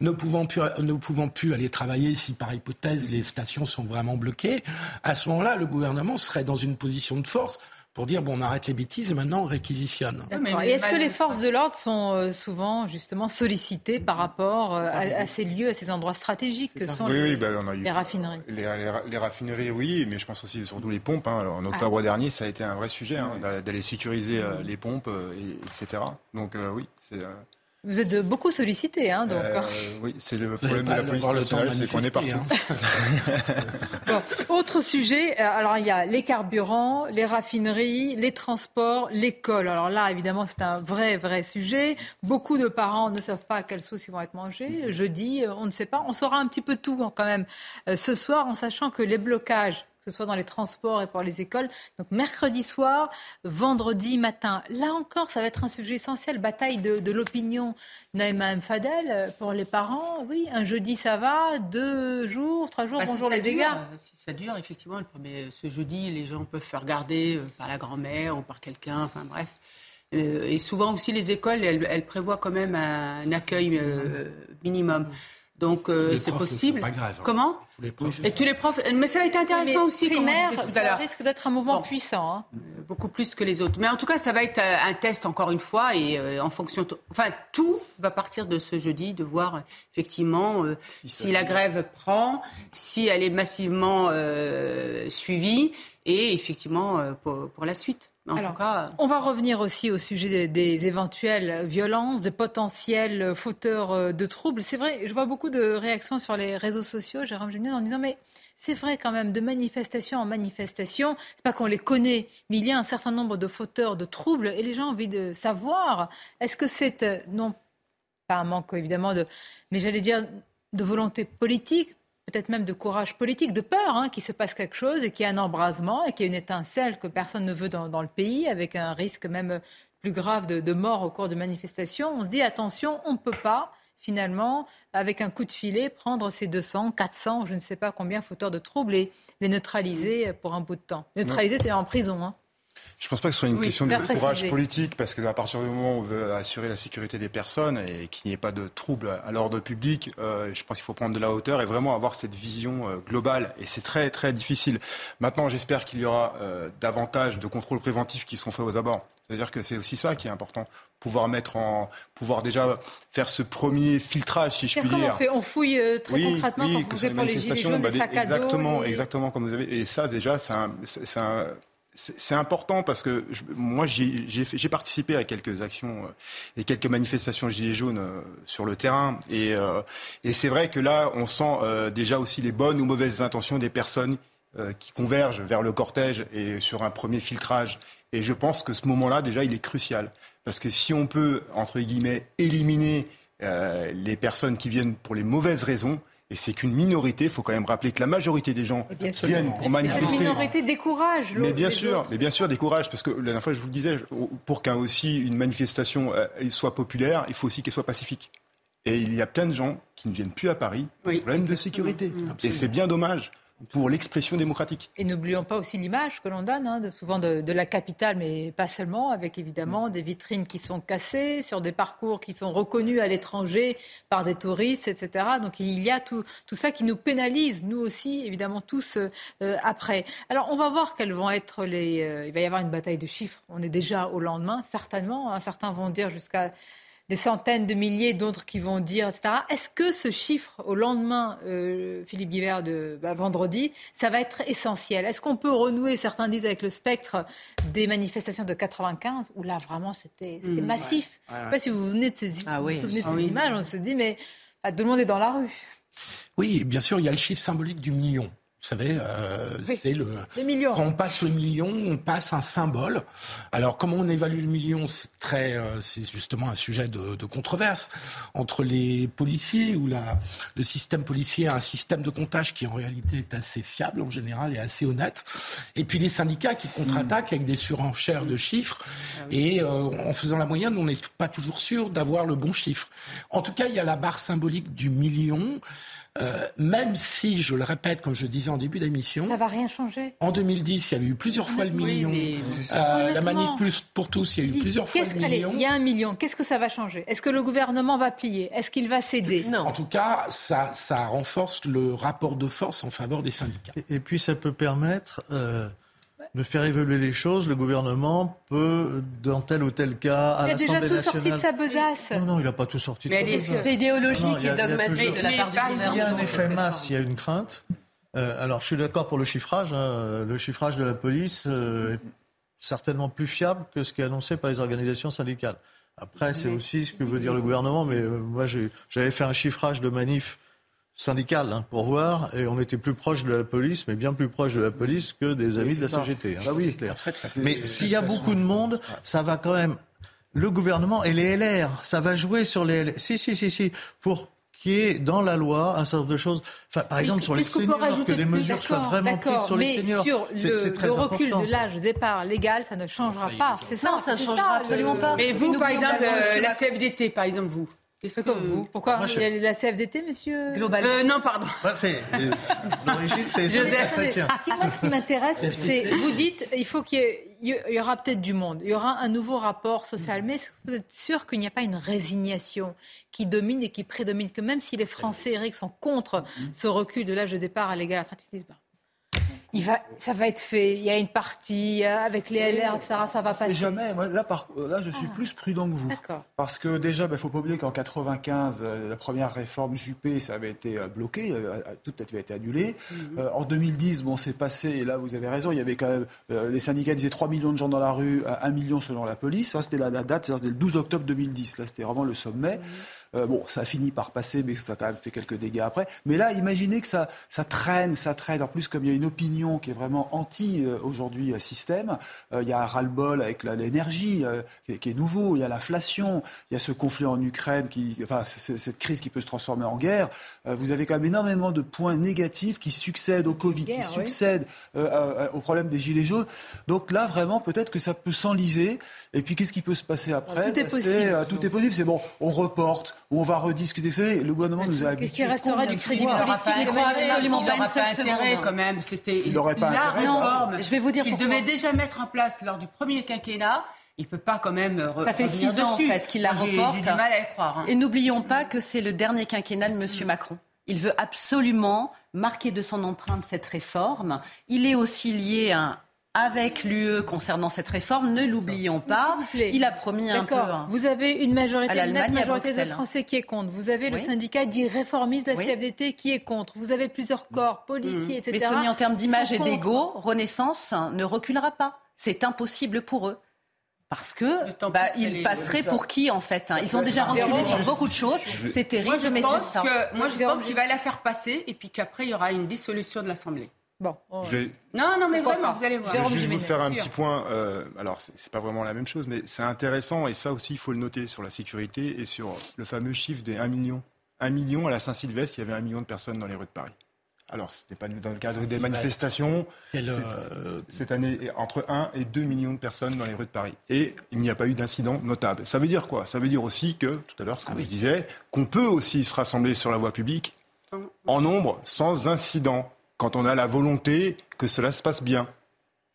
ne pouvant plus, ne pouvant plus aller travailler si par hypothèse les stations sont vraiment bloquées, à ce moment-là, le gouvernement serait dans une position de force pour dire bon, on arrête les bêtises et maintenant on réquisitionne. D'accord. Et est-ce que les forces de l'ordre sont euh, souvent justement sollicitées par rapport euh, à, à ces lieux, à ces endroits stratégiques que sont Oui, les, oui, bah, on a eu les raffineries? Les, les- les raffineries, oui, mais je pense aussi surtout les pompes. hein. En octobre Ah. dernier, ça a été un vrai sujet hein, d'a- d'aller sécuriser euh, les pompes, et- etc. Donc euh, oui, c'est. euh, Vous êtes beaucoup sollicité, hein, donc. euh, oui, c'est le problème de la police nationale, c'est qu'on est partout. manifester, *laughs* Bon, autre sujet, euh, alors il y a les carburants, les raffineries, les transports, l'école. Alors là, évidemment, c'est un vrai, vrai sujet. Beaucoup de parents ne savent pas à quelle sauce ils vont être mangés. Jeudi, euh, on ne sait pas. On saura un petit peu tout hein, quand même ce soir, en sachant que les blocages, ce soit dans les transports et pour les écoles, donc mercredi soir, vendredi matin. Là encore, ça va être un sujet essentiel. Bataille de, de l'opinion. Naïma M. Fadel, euh, pour les parents, oui, un jeudi ça va, deux jours, trois jours, Bah, bonjour les dégâts. euh, Si ça dure, effectivement, le premier, ce jeudi, les gens peuvent faire garder euh, par la grand-mère ou par quelqu'un, enfin bref. Euh, et souvent aussi, les écoles, elles, elles prévoient quand même un accueil euh, minimum. Donc, euh, Tous les c'est possible. pas hein. Comment Tous les profs. Et tous les profs. Mais ça a été intéressant Mais aussi, comme on primaire, tout à ça risque d'être un mouvement puissant. hein. Beaucoup plus que les autres. Mais en tout cas, ça va être euh, un test encore une fois et euh, en fonction. Enfin, tout va partir de ce jeudi, de voir euh, effectivement euh, si la grève prend, si elle est massivement euh, suivie et effectivement euh, pour, pour la suite. En Alors, tout cas, On va revenir aussi au sujet des, des éventuelles violences, des potentiels fauteurs euh, de troubles. C'est vrai, je vois beaucoup de réactions sur les réseaux sociaux, Jérôme Junior, en disant mais c'est vrai quand même, de manifestation en manifestation, c'est pas qu'on les connaît, mais il y a un certain nombre de fauteurs de troubles et les gens ont envie de savoir, est-ce que c'est, euh, non pas un manque évidemment de, mais j'allais dire de volonté politique, peut-être même de courage politique, de peur hein, qu'il se passe quelque chose et qu'il y ait un embrasement et qu'il y ait une étincelle que personne ne veut dans, dans le pays, avec un risque même plus grave de, de mort au cours de manifestations. On se dit attention, on ne peut pas finalement, avec un coup de filet, prendre ces 200, 400, je ne sais pas combien fauteurs de troubles et les neutraliser pour un bout de temps. Neutraliser, c'est en prison. Hein. Je ne pense pas que ce soit une Oui, question de courage politique, parce qu'à partir du moment où on veut assurer la sécurité des personnes et qu'il n'y ait pas de troubles à l'ordre public, euh, je pense qu'il faut prendre de la hauteur et vraiment avoir cette vision euh, globale. Et c'est très très difficile. Maintenant, j'espère qu'il y aura euh, davantage de contrôles préventifs qui sont faits aux abords. C'est-à-dire que c'est aussi ça qui est important. Pouvoir mettre en, pouvoir déjà faire ce premier filtrage, si je puis dire. on fait? On fouille très concrètement oui, quand vous les pour les gilets manifestations, jaunes, bah, les sacs à dos. exactement, exactement comme vous avez. Et ça, déjà, c'est un- c'est c'est un- c'est important parce que moi, j'ai participé à quelques actions euh, et quelques manifestations gilets jaunes euh, sur le terrain. Et, euh, et c'est vrai que là, on sent déjà aussi les bonnes ou mauvaises intentions des personnes qui convergent vers le cortège et sur un premier filtrage. Et je pense que ce moment-là, déjà, il est crucial. Parce que si on peut, entre guillemets, éliminer les personnes qui viennent pour les mauvaises raisons, Et c'est qu'une minorité. Il faut quand même rappeler que la majorité des gens viennent pour manifester. Cette minorité décourage. Mais l'autre- bien sûr, autres. mais bien sûr, des courages, parce que la dernière fois, je vous le disais, pour qu'un aussi une manifestation euh, soit populaire, il faut aussi qu'elle soit pacifique. Et il y a plein de gens qui ne viennent plus à Paris pour problème de sécurité. Et c'est bien dommage pour l'expression démocratique. Et n'oublions pas aussi l'image que l'on donne, hein, de, souvent de, de la capitale, mais pas seulement, avec évidemment des vitrines qui sont cassées, sur des parcours qui sont reconnus à l'étranger par des touristes, etc. Donc il y a tout, tout ça qui nous pénalise, nous aussi, évidemment, tous euh, euh, après. Alors on va voir quelles vont être les... euh, il va y avoir une bataille de chiffres. On est déjà au lendemain, certainement. hein. certains vont dire jusqu'à des centaines de milliers, d'autres qui vont dire, etc. Est-ce que ce chiffre au lendemain, euh, Philippe Guibert, de bah, vendredi, ça va être essentiel? Est-ce qu'on peut renouer, certains disent, avec le spectre des manifestations de 95, où là, vraiment, c'était Mmh, massif? Ouais. Ouais, Je ne sais pas si vous, venez de ces, Ah vous oui, vous souvenez de ces oui. images, on se dit, mais ah, tout le monde est dans la rue. Oui, bien sûr, il y a le chiffre symbolique du million. Vous savez, euh, Oui, c'est le. des millions. Quand on passe le million, on passe un symbole. Alors, comment on évalue le million? C'est très, euh, c'est justement un sujet de, de controverse entre les policiers où la, le système policier a un système de comptage qui en réalité est assez fiable en général et assez honnête. Et puis les syndicats qui contre-attaquent avec des surenchères de chiffres. Et euh, en faisant la moyenne, on n'est pas toujours sûr d'avoir le bon chiffre. En tout cas, il y a la barre symbolique du million. Euh, même si, je le répète, comme je disais en début d'émission, Ça va rien changer. en 2010, il y avait eu plusieurs fois le Oui, million. mais- Euh, la manif plus pour tous, il y a eu plusieurs fois million. il y a un million. Qu'est-ce que ça va changer? Est-ce que le gouvernement va plier? Est-ce qu'il va céder? En tout cas, ça, ça renforce le rapport de force en faveur des syndicats. Et, et puis ça peut permettre euh, de faire évoluer les choses. Le gouvernement peut, dans tel ou tel cas, à Il a déjà tout nationale... sorti de sa besace. Non, non, il n'a pas tout sorti de Mais sa elle est- besace. c'est idéologique Non, il y a- et il dogmatique de la part du S'il y a un gouvernement. effet masse, il y a une crainte. Euh, alors, je suis d'accord pour le chiffrage. hein. Le chiffrage de la police euh, certainement plus fiable que ce qui est annoncé par les organisations syndicales. Après, c'est aussi ce que veut dire le gouvernement, mais euh, moi, j'avais fait un chiffrage de manif syndical hein, pour voir, et on était plus proche de la police, mais bien plus proche de la police que des amis de la. CGT. hein, Bah oui. clair. En fait, mais s'il y a beaucoup de monde, ça va quand même. Le gouvernement et les LR, ça va jouer sur les LR. Si, si, si, si. Pour qu'il y ait dans la loi un certain nombre de choses. Enfin, par exemple, sur les seniors, que de des mesures soient vraiment prises sur les mais seniors. sur C'est- le, très le recul important, de l'âge de départ légal, ça ne changera pas. C'est ça, Non, ça ne changera absolument pas. Mais vous, par exemple, euh, la CFDT, par exemple, vous. Qu'est-ce que vous Pourquoi Moi, je- Il y a la CFDT, monsieur Global. Euh, non, pardon. *laughs* Bah, c'est- euh, L'origine, c'est Joseph, c'est attendez, chrétien. ce qui- moi, ce qui m'intéresse, c'est, vous dites, il faut qu'il y ait, il y aura peut-être du monde, il y aura un nouveau rapport social, mais est-ce que vous êtes sûr qu'il n'y a pas une résignation qui domine et qui prédomine, que même si les Français, Eric, sont contre ce recul de l'âge de départ à l'égal à 30, ils se disent, bah, il va, ça va être fait, il y a une partie euh, avec les LR, etc., ça va passer. jamais. Moi, là, par- là, je suis plus prudent que vous. Parce que déjà, il ne faut pas oublier qu'en 95, euh, la première réforme Juppé, ça avait été euh, bloqué, euh, euh, tout avait été annulé. Euh, en 2010, bon, c'est passé, et là, vous avez raison, il y avait quand même, euh, les syndicats disaient 3 millions de gens dans la rue, euh, 1 million selon la police. Ça, c'était la, la date, c'était le 12 octobre 2010. Là, c'était vraiment le sommet. Euh, bon, ça a fini par passer, mais ça a quand même fait quelques dégâts après. Mais là, imaginez que ça, ça traîne, ça traîne. En plus, comme il y a une opinion qui est vraiment anti euh, aujourd'hui euh, système, euh, il y a un ras-le-bol avec l'énergie euh, qui, est- qui est nouveau, il y a l'inflation, il y a ce conflit en Ukraine, qui, enfin, cette crise qui peut se transformer en guerre. Euh, vous avez quand même énormément de points négatifs qui succèdent au Covid, Guerre, qui oui. succèdent euh, euh, au problème des gilets jaunes. Donc là, vraiment, peut-être que ça peut s'enliser. Et puis, qu'est-ce qui peut se passer après Tout est Bah, c'est, possible. euh, tout est possible. C'est bon, on reporte, ou on va rediscuter. Vous savez, le gouvernement nous a Qu'est-ce habitués. qui restera du crédit politique pas Il intérêt, n'aura absolument il pas une seule pas intérêt seconde. quand même. C'était Il n'aurait pas la réforme je vais vous dire qu'il devait déjà mettre en place lors du premier quinquennat. Il peut pas quand même. re- Ça fait six ans en fait qu'il la reporte. J'ai du mal à y croire. hein. Et n'oublions pas que c'est le dernier quinquennat de M. Macron. Il veut absolument marquer de son empreinte cette réforme. Il est aussi lié à- avec l'UE concernant cette réforme. Ne l'oublions pas. Il a promis un peu. Hein. Vous avez une majorité, une majorité de. Français qui est contre. Vous avez le Oui. syndicat dit réformiste de la Oui. CFDT qui est contre. Vous avez plusieurs corps, policiers, etc. Mais Sonia, en termes d'image et d'ego, Renaissance hein, ne reculera pas. C'est impossible pour eux. Parce que bah, ils passeraient pour qui en fait hein? Ils ont déjà reculé sur beaucoup de choses. C'est terrible, Moi, je mais pense c'est ça. que moi, je pense qu'il va la faire passer et puis qu'après il y aura une dissolution de l'Assemblée. Bon. vais- Non, non, mais Pourquoi vraiment, vous allez voir. Je vais juste vous faire un petit point. euh, alors, c'est pas vraiment la même chose, mais c'est intéressant et ça aussi, il faut le noter sur la sécurité et sur le fameux chiffre des 1 million. un million à la Saint-Sylvestre, il y avait un million de personnes dans les rues de Paris. Alors, ce n'était pas dans le cadre des manifestations. Euh, cette année, entre 1 et 2 millions de personnes dans les rues de Paris. Et il n'y a pas eu d'incident notable. Ça veut dire quoi? Ça veut dire aussi que, tout à l'heure, ce que ah je disais, qu'on peut aussi se rassembler sur la voie publique en nombre sans incident, quand on a la volonté que cela se passe bien.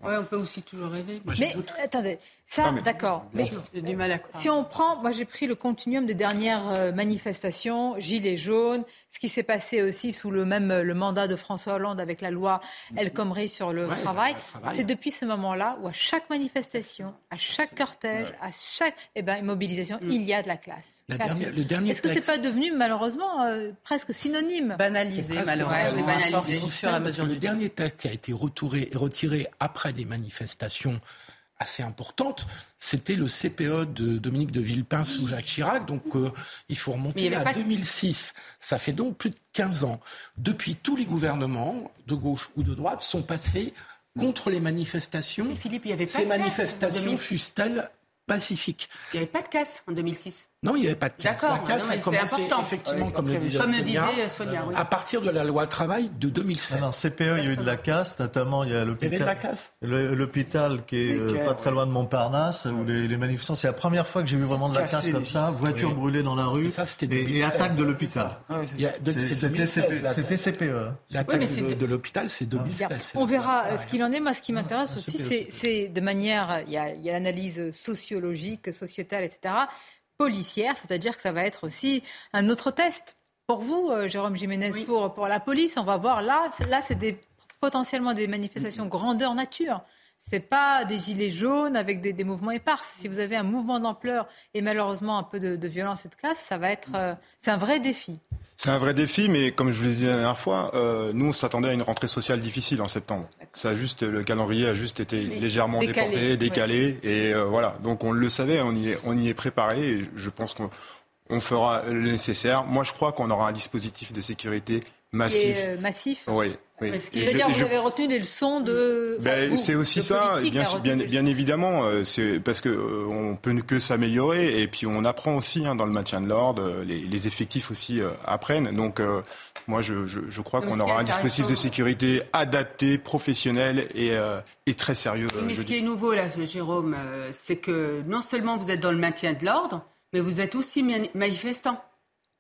Oui, on peut aussi toujours rêver. Mais, attendez, ça, d'accord. Mais j'ai du mal à Si on prend, moi j'ai pris le continuum des dernières euh, manifestations, Gilets jaunes, ce qui s'est passé aussi sous le même le mandat de François Hollande avec la loi El Khomri sur le travail. C'est depuis ce moment-là où à chaque manifestation, à chaque cortège, à chaque eh ben, mobilisation, mm. il y a de la classe. le dernier Est-ce que c'est pas devenu malheureusement euh, presque synonyme? Banalisé, malheureusement. Banalisé. le dernier texte qui a été retiré, retiré après des manifestations assez importante, c'était le CPE de Dominique de Villepin sous Jacques Chirac. Donc euh, il faut remonter à 2006. Ça fait donc plus de 15 ans. Depuis, tous les gouvernements, de gauche ou de droite, sont passés contre les manifestations. Philippe, il y avait pas Ces manifestations fussent-elles pacifiques? Il n'y avait pas de casse en 2006. Non, il n'y avait pas de casse. La casse a commencé effectivement, comme le disait, Sonia, à partir de la loi travail de 2007. Alors, CPE, il y a eu de la casse, notamment il y a l'hôpital. L'hôpital qui est euh, pas très loin de Montparnasse, où les, les manifestants, c'est la première fois que j'ai vu vraiment de la casse comme ça, voiture brûlée dans la rue et, attaque de l'hôpital. C'était CPE. L'attaque de, l'hôpital, c'est 2007. On verra ce qu'il en est. Moi, ce qui m'intéresse aussi, c'est de manière, il y a l'analyse sociologique, sociétale, etc policière, c'est-à-dire que ça va être aussi un autre test. Pour vous, euh, Jérôme Jiménez, pour, pour la police, on va voir là, là c'est des, potentiellement des manifestations grandeur nature. C'est pas des gilets jaunes avec des, mouvements épars. Si vous avez un mouvement d'ampleur et malheureusement un peu de, violence et de casse, ça va être, euh, c'est un vrai défi. C'est un vrai défi, mais comme je vous l'ai dit la dernière fois, euh, nous on s'attendait à une rentrée sociale difficile en septembre. Ça juste, le calendrier a juste été légèrement déporté, décalé, et euh, voilà. Donc on le savait, on y est, on y est préparé. Et je pense qu'on fera le nécessaire. Moi, je crois qu'on aura un dispositif de sécurité massif. Euh, massif. Oui. Oui. C'est-à-dire vous avez retenu des leçons de. Ben, c'est aussi ça, bien, bien, évidemment, euh, c'est parce que euh, on peut que s'améliorer et puis on apprend aussi hein, dans le maintien de l'ordre, les, effectifs aussi apprennent. Donc moi je, je, crois qu'on aura un dispositif de sécurité adapté, professionnel et, et très sérieux. mais ce qui est nouveau là, Jérôme, c'est que non seulement vous êtes dans le maintien de l'ordre, mais vous êtes aussi manifestant.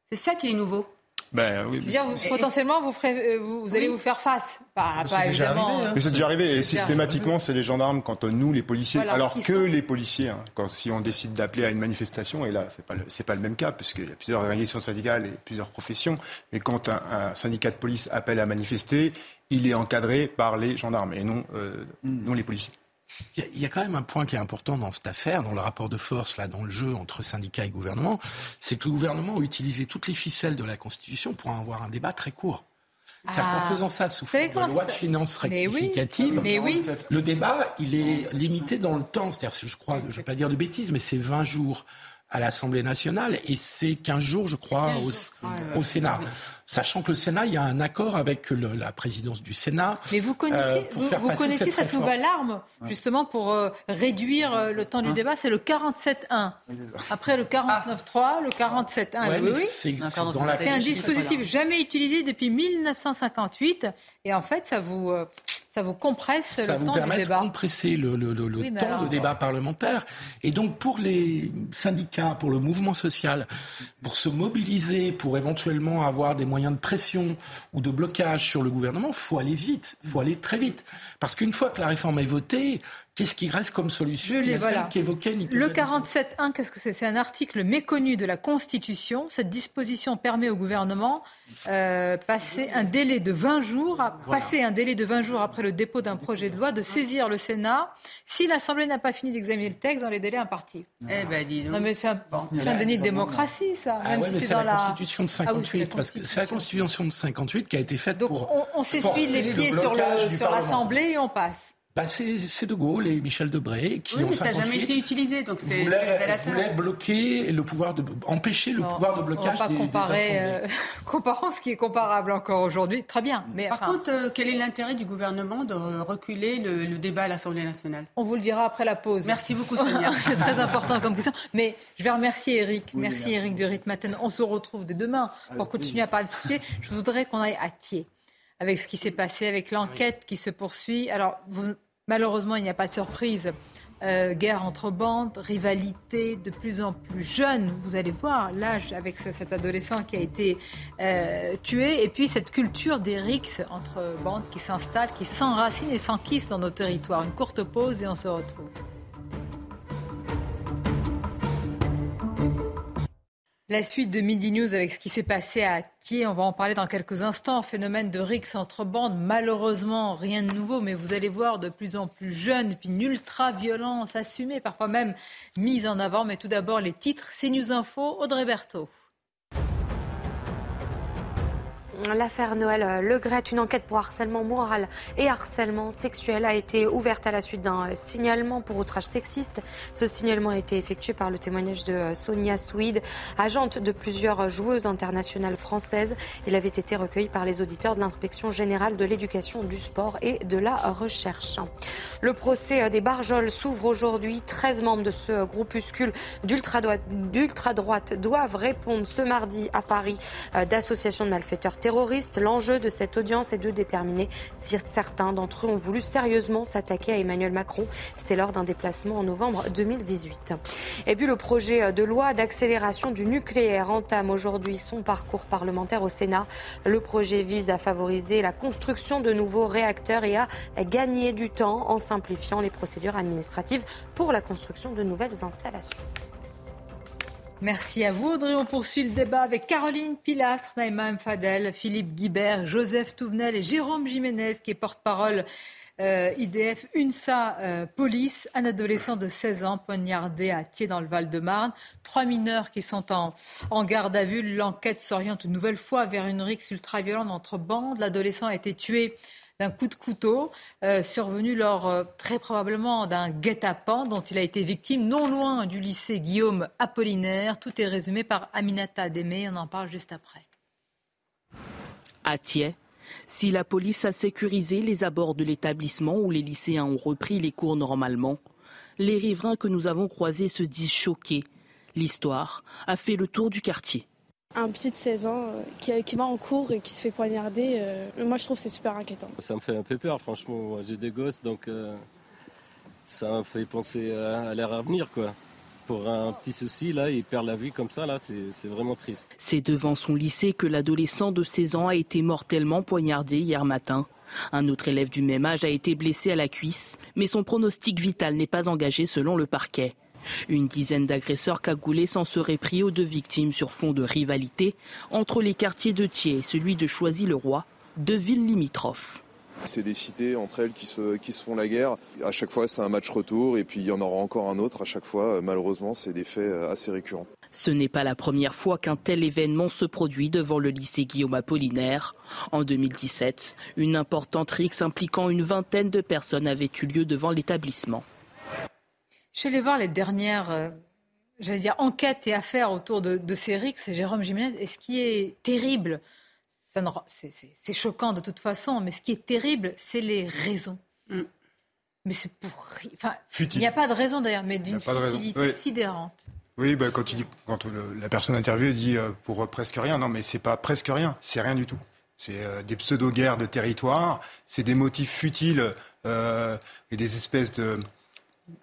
C'est ça qui est nouveau. Ben, oui, potentiellement, vous, ferez, euh, vous, allez vous faire face. Pas, pas évidemment. Mais c'est déjà arrivé. Et systématiquement, c'est les gendarmes quand nous, les policiers, alors que les policiers, hein, quand si on décide d'appeler à une manifestation, et là, c'est pas c'est pas le même cas puisqu'il y a plusieurs organisations syndicales et plusieurs professions. Mais quand un, syndicat de police appelle à manifester, il est encadré par les gendarmes et non, euh, non les policiers. Il y, a quand même un point qui est important dans cette affaire, dans le rapport de force, là, dans le jeu entre syndicats et gouvernement, c'est que le gouvernement a utilisé toutes les ficelles de la Constitution pour avoir un débat très court. C'est-à-dire qu'en ah. faisant ça sous forme de loi de finances rectificative, le débat, il est limité dans le temps. C'est-à-dire, je crois, je ne vais pas dire de bêtises, mais c'est 20 jours à l'Assemblée nationale et c'est 15 jours, je crois, au, Sénat. Sachant que le Sénat, il y a un accord avec la présidence du Sénat. Mais vous connaissez, euh, vous, connaissez cette, nouvelle arme, justement, pour euh, réduire euh, le temps du débat, c'est le 47-1. Après le 49-3, le 47-1. oui, oui. C'est un dispositif jamais utilisé depuis 1958 et en fait, ça vous ça vous compresse ça le temps du débat. Ça vous compresser le, le, le, temps de débat parlementaire. Et donc pour les syndicats, pour le mouvement social, pour se mobiliser, pour éventuellement avoir des moyens de pression ou de blocage sur le gouvernement, faut aller vite, faut aller très vite. Parce qu'une fois que la réforme est votée, Qu'est-ce qui reste comme solution. Le 47.1, qu'est-ce que c'est? C'est un article méconnu de la Constitution. Cette disposition permet au gouvernement euh, passer un délai de 20 jours, à, passer un délai de 20 jours après le dépôt d'un projet de loi, de saisir le Sénat si l'Assemblée n'a pas fini d'examiner le texte dans les délais impartis. Eh ben, dis donc. Non, mais c'est un, déni de démocratie, ça. Ah ouais, c'est la, Constitution de 58. Ah parce que c'est la Constitution de 58 qui a été faite donc pour. On, on s'essuie les pieds sur l'Assemblée et on passe. Bah, c'est De Gaulle et Michel Debré qui oui, ont mais ça n'a jamais été utilisé, donc c'est voulaient, voulaient bloquer le pouvoir de empêcher le pouvoir de blocage on va pas des, comparer, des euh, *laughs* comparons ce qui est comparable encore aujourd'hui. Très bien. Mais Par enfin, contre, euh, quel est l'intérêt du gouvernement de reculer le, le débat à l'Assemblée nationale? on vous le dira après la pause. Merci beaucoup, *laughs* Sonia. c'est très important comme question. Mais je vais remercier Eric. merci, Eric de Ritmaten. On se retrouve dès demain pour continuer à parler de ce sujet. Je voudrais qu'on aille à Thiers avec ce qui s'est passé, avec l'enquête qui se poursuit. Alors, vous- malheureusement, il n'y a pas de surprise. Euh, guerre entre bandes, rivalité de plus en plus jeune. Vous allez voir l'âge avec ce- cet adolescent qui a été euh, tué. Et puis cette culture des rixes entre bandes qui s'installent, qui s'enracinent et s'enquissent dans nos territoires. Une courte pause et on se retrouve. La suite de Midi News avec ce qui s'est passé à Thiers, on va en parler dans quelques instants. Phénomène de rixes entre bandes, malheureusement rien de nouveau, mais vous allez voir de plus en plus jeunes, puis une ultra-violence assumée, parfois même mise en avant. Mais tout d'abord les titres, c'est News Info, Audrey Berthaud. L'affaire Noël euh, Legrette, une enquête pour harcèlement moral et harcèlement sexuel a été ouverte à la suite d'un euh, signalement pour outrage sexiste. Ce signalement a été effectué par le témoignage de euh, Sonia Swede, agente de plusieurs joueuses internationales françaises. Il avait été recueilli par les auditeurs de l'inspection générale de l'éducation, du sport et de la recherche. Le procès des Barjols s'ouvre aujourd'hui. 13 membres de ce groupuscule d'ultra-droite doivent répondre ce mardi à Paris d'associations de malfaiteurs terroristes. L'enjeu de cette audience est de déterminer si certains d'entre eux ont voulu sérieusement s'attaquer à Emmanuel Macron. C'était lors d'un déplacement en novembre 2018. Et puis le projet de loi d'accélération du nucléaire entame aujourd'hui son parcours parlementaire au Sénat. Le projet vise à favoriser la construction de nouveaux réacteurs et à gagner du temps en simplifiant les procédures administratives pour la construction de nouvelles installations. Merci à vous, Audrey. On poursuit le débat avec Caroline Pilastre, Naïma M. Fadel, Philippe Guibert, Joseph Touvenel et Jérôme Jiménez, qui est porte-parole euh, IDF UNSA euh, Police. Un adolescent de 16 ans poignardé à Thiers dans le Val-de-Marne. Trois mineurs qui sont en, en garde à vue. L'enquête s'oriente une nouvelle fois vers une rixe ultra-violente entre bandes. L'adolescent a été tué d'un coup de couteau euh, survenu lors euh, très probablement d'un guet-apens dont il a été victime non loin du lycée Guillaume Apollinaire. Tout est résumé par Aminata Démé. On en parle juste après. À Thiers, si la police a sécurisé les abords de l'établissement où les lycéens ont repris les cours normalement, les riverains que nous avons croisés se disent choqués. L'histoire a fait le tour du quartier. Un petit de 16 ans qui, qui, va en cours et qui se fait poignarder, euh, moi je trouve que c'est super inquiétant. Ça me fait un peu peur, franchement. Moi, J'ai des gosses, donc euh, ça me fait penser à, à leur avenir, quoi. Pour un petit souci, là, il perd la vie comme ça, là, c'est vraiment triste. C'est devant son lycée que l'adolescent de 16 ans a été mortellement poignardé hier matin. Un autre élève du même âge a été blessé à la cuisse, mais son pronostic vital n'est pas engagé selon le parquet. Une dizaine d'agresseurs cagoulés s'en seraient pris aux deux victimes sur fond de rivalité entre les quartiers de Thiers et celui de Choisy-le-Roi, deux villes limitrophes. C'est des cités entre elles qui se, qui se font la guerre. À chaque fois, c'est un match retour et puis il y en aura encore un autre. À chaque fois, malheureusement, c'est des faits assez récurrents. Ce n'est pas la première fois qu'un tel événement se produit devant le lycée Guillaume Apollinaire. En 2017, une importante rixe impliquant une vingtaine de personnes avait eu lieu devant l'établissement. Je suis allée voir les dernières, euh, j'allais dire, enquêtes et affaires autour de, de ces rixes, Jérôme Jiménez. Et ce qui est terrible, c'est choquant de toute façon, mais ce qui est terrible, c'est les raisons. Mm. Mais c'est pour. Enfin, il n'y a pas de raison d'ailleurs, mais d'une futilité oui. sidérante. Oui, bah, quand, le, la personne interviewée dit euh, pour euh, presque rien, non, mais c'est pas presque rien, c'est rien du tout. C'est euh, des pseudo-guerres de territoire, c'est des motifs futiles euh, et des espèces de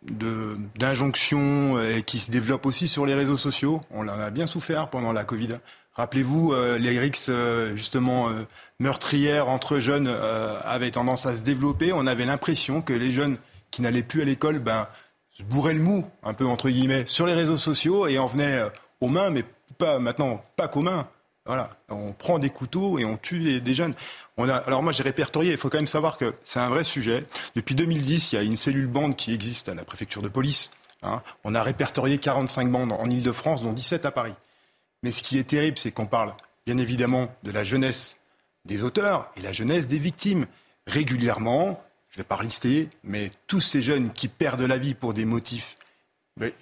d'injonctions euh, qui se développent aussi sur les réseaux sociaux. On en a bien souffert pendant la Covid. Rappelez-vous, euh, les rixes euh, justement meurtrières entre jeunes avaient tendance à se développer. On avait l'impression que les jeunes qui n'allaient plus à l'école ben, se bourraient le mou, un peu entre guillemets, sur les réseaux sociaux et en venaient aux mains, mais pas maintenant, pas qu'aux mains. Voilà, on prend des couteaux et on tue des, jeunes. On a, alors moi j'ai répertorié, il faut quand même savoir que c'est un vrai sujet. Depuis 2010, il y a une cellule bande qui existe à la préfecture de police. Hein. On a répertorié 45 bandes en Ile-de-France, dont 17 à Paris. Mais ce qui est terrible, c'est qu'on parle bien évidemment de la jeunesse des auteurs et la jeunesse des victimes. Régulièrement, je ne vais pas lister, mais tous ces jeunes qui perdent la vie pour des motifs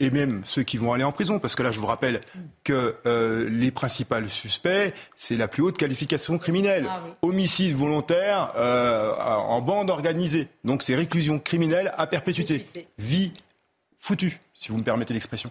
et même ceux qui vont aller en prison, parce que là, je vous rappelle que euh, les principaux suspects, c'est la plus haute qualification criminelle. Ah Homicide volontaire euh, en bande organisée. Donc c'est réclusion criminelle à perpétuité. Vie foutue, si vous me permettez l'expression.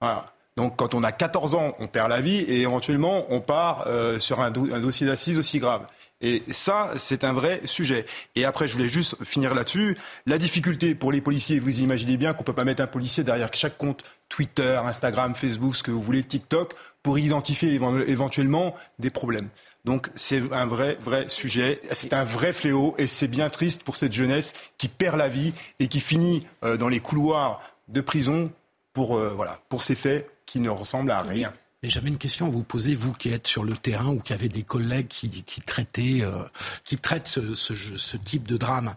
Voilà. Donc quand on a 14 ans, on perd la vie et éventuellement on part euh, sur un, un dossier d'assises aussi grave. Et ça, c'est un vrai sujet. Et après, je voulais juste finir là-dessus. La difficulté pour les policiers, vous imaginez bien qu'on ne peut pas mettre un policier derrière chaque compte Twitter, Instagram, Facebook, ce que vous voulez, TikTok, pour identifier éventuellement des problèmes. Donc c'est un vrai, vrai sujet, c'est un vrai fléau et c'est bien triste pour cette jeunesse qui perd la vie et qui finit euh, dans les couloirs de prison pour, euh, voilà, pour ces faits qui ne ressemblent à rien. Mais j'avais une question à vous poser, vous qui êtes sur le terrain ou qui avez des collègues qui, qui traitaient, euh, qui traitent ce, ce, ce, type de drame.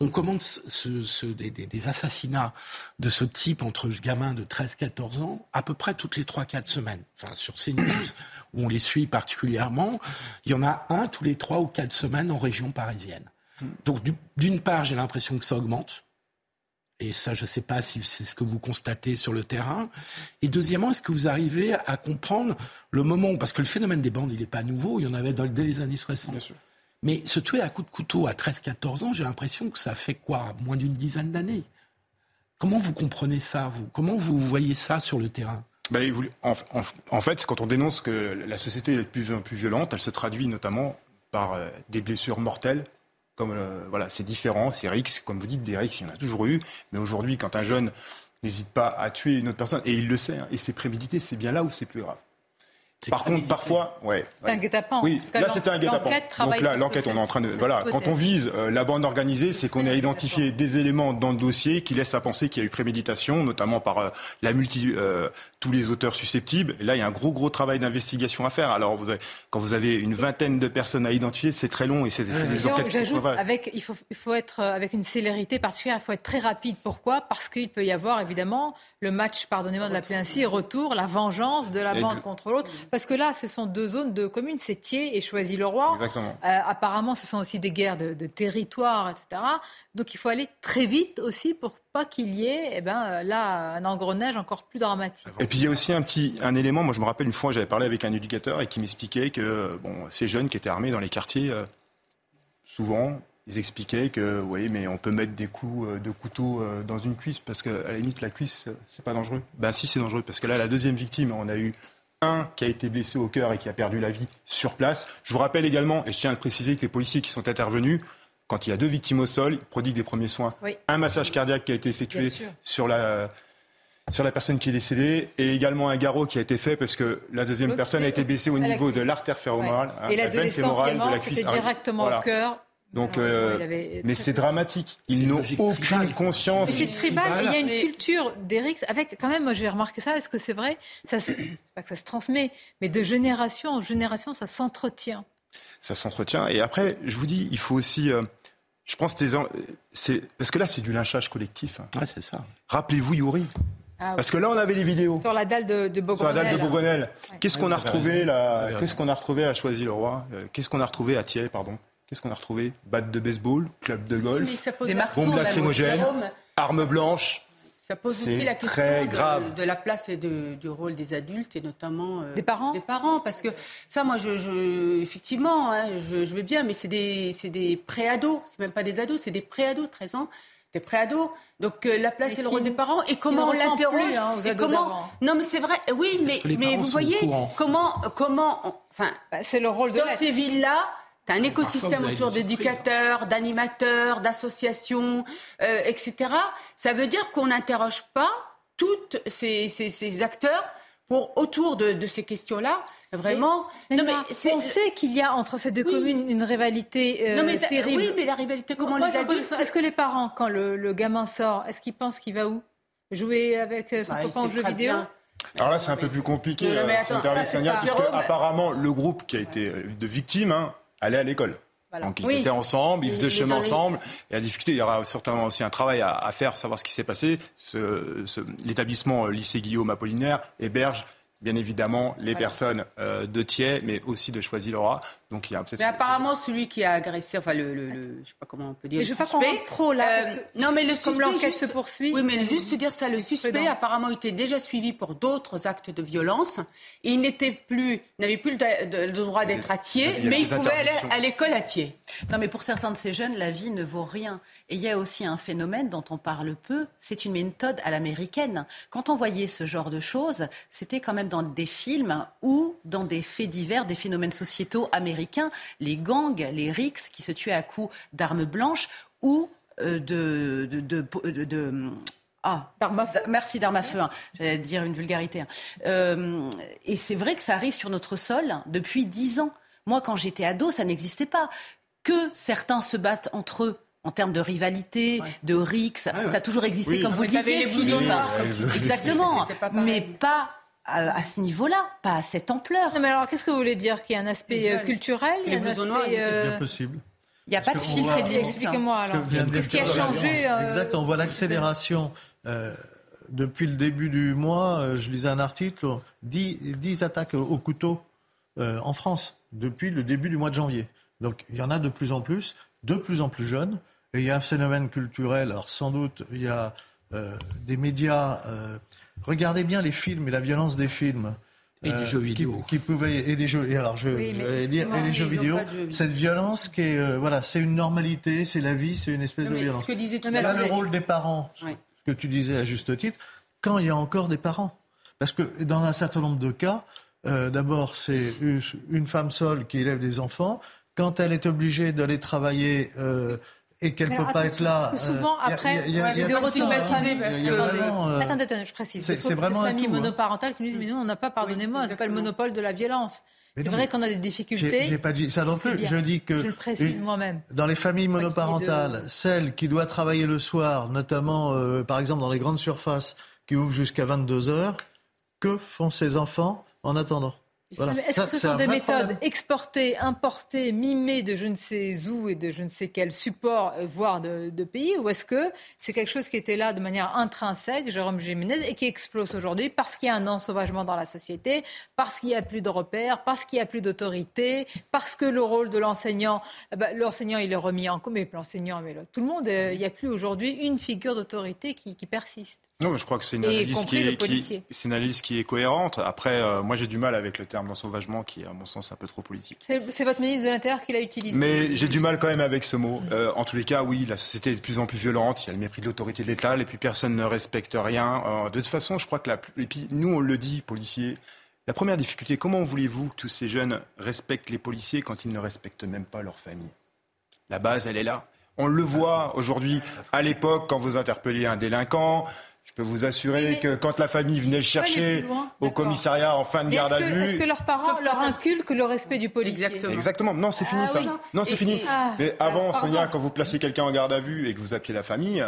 On commence ce, ce, des, des, assassinats de ce type entre gamins de 13-14 ans à peu près toutes les 3-4 semaines. Enfin, sur ces news où on les suit particulièrement, il y en a un tous les 3 ou 4 semaines en région parisienne. Donc, d'une part, j'ai l'impression que ça augmente. Et ça, je ne sais pas si c'est ce que vous constatez sur le terrain. Et deuxièmement, est-ce que vous arrivez à comprendre le moment, parce que le phénomène des bandes, il n'est pas nouveau, il y en avait dès les années 60. Bien sûr. Mais se tuer à coups de couteau à 13-14 ans, j'ai l'impression que ça fait quoi? Moins d'une dizaine d'années. Comment vous comprenez ça, vous? Comment vous voyez ça sur le terrain? Ben, en, fait, quand on dénonce que la société est de plus en plus violente, elle se traduit notamment par euh, des blessures mortelles comme euh, voilà, c'est différent, c'est RX, comme vous dites, des RX, il y en a toujours eu. Mais aujourd'hui, quand un jeune n'hésite pas à tuer une autre personne, et il le sait, hein, et c'est prémédité, c'est bien là où c'est plus grave. Par contre, parfois, ouais. C'est un guet-apens. Oui, là c'était un guet-apens. Donc là, l'enquête, on est en train de, voilà, quand on vise euh, la bande organisée, c'est qu'on a identifié des éléments dans le dossier qui laissent à penser qu'il y a eu préméditation, notamment par euh, la multi, tous les auteurs susceptibles. Et là, il y a un gros, gros travail d'investigation à faire. Alors, vous avez, quand vous avez une vingtaine de personnes à identifier, c'est très long et c'est des enquêtes qui sont avec, il faut, il faut être euh, avec une célérité particulière, il faut être très rapide. Pourquoi? Parce qu'il peut y avoir évidemment le match, pardonnez-moi de l'appeler ainsi, retour, la vengeance de la bande contre l'autre. Parce que là, ce sont deux zones de communes, c'est Thiers et Choisy-le-Roi. Exactement. Euh, apparemment, ce sont aussi des guerres de, de territoire, etc. Donc il faut aller très vite aussi pour pas qu'il y ait eh ben, euh, là un engrenage encore plus dramatique. Et puis il y a aussi un petit un élément, moi je me rappelle une fois j'avais parlé avec un éducateur et qui m'expliquait que bon, ces jeunes qui étaient armés dans les quartiers, euh, souvent ils expliquaient que oui mais on peut mettre des coups euh, de couteau dans une cuisse parce qu'à la limite la cuisse c'est pas dangereux. Ben si c'est dangereux parce que là la deuxième victime on a eu un qui a été blessé au cœur et qui a perdu la vie sur place. Je vous rappelle également, et je tiens à le préciser, que les policiers qui sont intervenus quand il y a deux victimes au sol, il prodigue des premiers soins. Un massage cardiaque qui a été effectué sur la, sur la personne qui est décédée et également un garrot qui a été fait parce que la deuxième personne a été blessée au niveau de l'artère fémorale, et la veine fémorale de la cuisse. directement au cœur. Donc, euh, mais c'est dramatique. Ils n'ont aucune conscience. C'est tribal. Il y a une culture d'Eric avec, quand même, moi j'ai remarqué ça. Est-ce que c'est vrai? Ça, pas que ça se transmet, mais de génération en génération, ça s'entretient. Ça s'entretient. Et après, je vous dis, il faut aussi. Euh, je pense que c'est parce que là c'est du lynchage collectif. Hein. c'est ça. Rappelez-vous Yuri. Ah parce que là, on avait les vidéos. Sur la dalle de, de Bogonel. Sur la dalle de Bogonel. Qu'est-ce qu'on a retrouvé là Qu'est-ce qu'on a retrouvé à Choisy-le-Roi euh, Qu'est-ce qu'on a retrouvé à Thiers, pardon Qu'est-ce qu'on a retrouvé Batte de baseball, club de golf, bombes lacrymogènes, armes blanches. Ça pose aussi la question de, la place et du rôle des adultes et notamment euh, des parents. Des parents, parce que ça, moi, je, effectivement, hein, je, vais bien, mais c'est des, des pré-ados, c'est même pas des ados, c'est des pré-ados, 13 ans, des pré-ados. Donc euh, la place et le rôle des parents et comment on l'interroge hein, comment Non, mais c'est vrai, oui, mais mais vous voyez comment comment, enfin, bah, c'est le rôle de dans ces villes-là un écosystème autour d'éducateurs, d'animateurs, d'associations, euh, etc. Ça veut dire qu'on n'interroge pas tous ces, acteurs pour, autour de, ces questions-là. Vraiment. non, mais on sait qu'il y a entre ces deux communes une rivalité euh, non, mais terrible. Oui, mais la rivalité, comment les adultes Est-ce que les parents, quand le, gamin sort, est-ce qu'ils pensent qu'il va où? Jouer avec euh, son bah, copain en jeu vidéo? Alors là, c'est un peu plus compliqué, mais attends, parce qu'apparemment, le groupe qui a été de victime, hein, aller à l'école. Donc ils étaient ensemble, ils faisaient chemin ensemble. Et la difficulté, il y aura certainement aussi un travail à, faire, savoir ce qui s'est passé. Ce, L'établissement euh, lycée Guillaume Apollinaire héberge bien évidemment les personnes euh, de Thiers, mais aussi de Choisy-Laura. Donc il y a Mais apparemment, celui qui a agressé, enfin le, le, le- je sais pas comment on peut dire. Mais le je veux pas qu'on suspect, rentre trop là, parce euh, que non, mais le comme suspect l'enquête se poursuit, Oui, mais juste dire ça, le suspect prudence. apparemment était déjà suivi pour d'autres actes de violence. Et il n'était plus, n'avait plus le, de- le droit d'être à Thiers, mais il pouvait aller à l'école à Thiers. Non, mais pour certains de ces jeunes, la vie ne vaut rien. Et il y a aussi un phénomène dont on parle peu, c'est une méthode à l'américaine. Quand on voyait ce genre de choses, c'était quand même dans des films ou dans des faits divers, des phénomènes sociétaux américains, les gangs, les rixes qui se tuaient à coups d'armes blanches ou euh, de... de, de, de- de- ah, merci d'armes à feu. hein. J'allais dire une vulgarité. hein. Euh, et c'est vrai que ça arrive sur notre sol depuis dix ans. Moi, quand j'étais ado, ça n'existait pas. Que certains se battent entre eux en termes de rivalité, de rixes, ça a toujours existé, Oui. comme vous le disiez, Philippe. noirs. Exactement. Pas. Mais pas à, à ce niveau-là, pas à cette ampleur. Non, mais alors, qu'est-ce que vous voulez dire Qu'il y a un aspect euh, culturel il y a un aspect, noirs, euh, Bien possible. Il n'y a pas de filtre et de limite. Expliquez-moi alors. Qu'est-ce qui a dire- changé euh, Exact, on voit l'accélération. euh, depuis le début du mois, euh, je lisais un article, 10, 10 attaques au couteau euh, en France depuis le début du mois de janvier. Donc il y en a de plus en plus, de plus en plus jeunes. Et il y a un phénomène culturel. Alors sans doute, il y a euh, des médias. euh, regardez bien les films et la violence des films. Et des jeux vidéo. Qui, qui pouvaient et des jeux et alors je Oui, mais j'allais dire et les jeux vidéo pas de jeux vidéo. cette violence qui est euh, voilà c'est une normalité c'est la vie c'est une espèce Non, de mais violence ce que disait tout Là, le rôle des parents Oui. ce que tu disais à juste titre, quand il y a encore des parents. Parce que dans un certain nombre de cas, euh, d'abord, c'est une- une femme seule qui élève des enfants. Quand elle est obligée d'aller travailler euh, et qu'elle ne peut pas être là... Parce que souvent, euh, a- après, y a- y a- ouais, y a de pas ça, restigmatiser hein. parce Il que- vraiment, euh, Attendez, attendez, je précise. c'est- Il vraiment un familles hein. monoparentales qui nous disent mais nous on n'a pas, pardonnez-moi, c'est pas le monopole de la violence. C'est vrai qu'on a des difficultés. j'ai pas dit ça non plus. Je dis que Je le précise moi-même. Dans les familles monoparentales, celle qui doit travailler le soir, notamment euh, par exemple dans les grandes surfaces qui ouvrent jusqu'à 22 heures, que font ces enfants en attendant? Voilà. Est-ce que ce sont des méthodes problème. exportées, importées, mimées de je ne sais où et de je ne sais quel support, euh, voire de, de pays, ou est-ce que c'est quelque chose qui était là de manière intrinsèque, Jérôme Jiménez, et qui explose aujourd'hui parce qu'il y a un ensauvagement dans la société, parce qu'il n'y a plus de repères, parce qu'il n'y a plus d'autorité, parce que le rôle de l'enseignant, eh ben, l'enseignant il est remis en cause, mais l'enseignant, mais là, tout le monde, euh, il n'y a plus aujourd'hui une figure d'autorité qui, qui persiste. Non, mais je crois que c'est une analyse qui est, qui, policier. c'est une analyse qui est cohérente. Après, euh, moi j'ai du mal avec le terme d'ensauvagement qui est, à mon sens, un peu trop politique. C'est votre ministre de l'Intérieur qui l'a utilisé. Mais j'ai du mal quand même avec ce mot. Euh, en tous les cas, oui, la société est de plus en plus violente. Il y a le mépris de l'autorité de l'État, et puis personne ne respecte rien. Euh, de toute façon, je crois que la, et puis nous on le dit, policiers. La première difficulté, comment voulez-vous que tous ces jeunes respectent les policiers quand ils ne respectent même pas leur famille? La base, elle est là. On le voit aujourd'hui. À l'époque, quand vous interpelliez un délinquant, je peux vous assurer que quand la famille venait le chercher loin, au commissariat en fin de Mais garde à vue, est-ce que leurs parents leur inculquent le respect du policier Exactement. Non, c'est fini Ah ça. oui. Non, c'est fini. et- Ah. Mais avant, Pardon. Sonia, quand vous placez quelqu'un en garde à vue et que vous appelez la famille,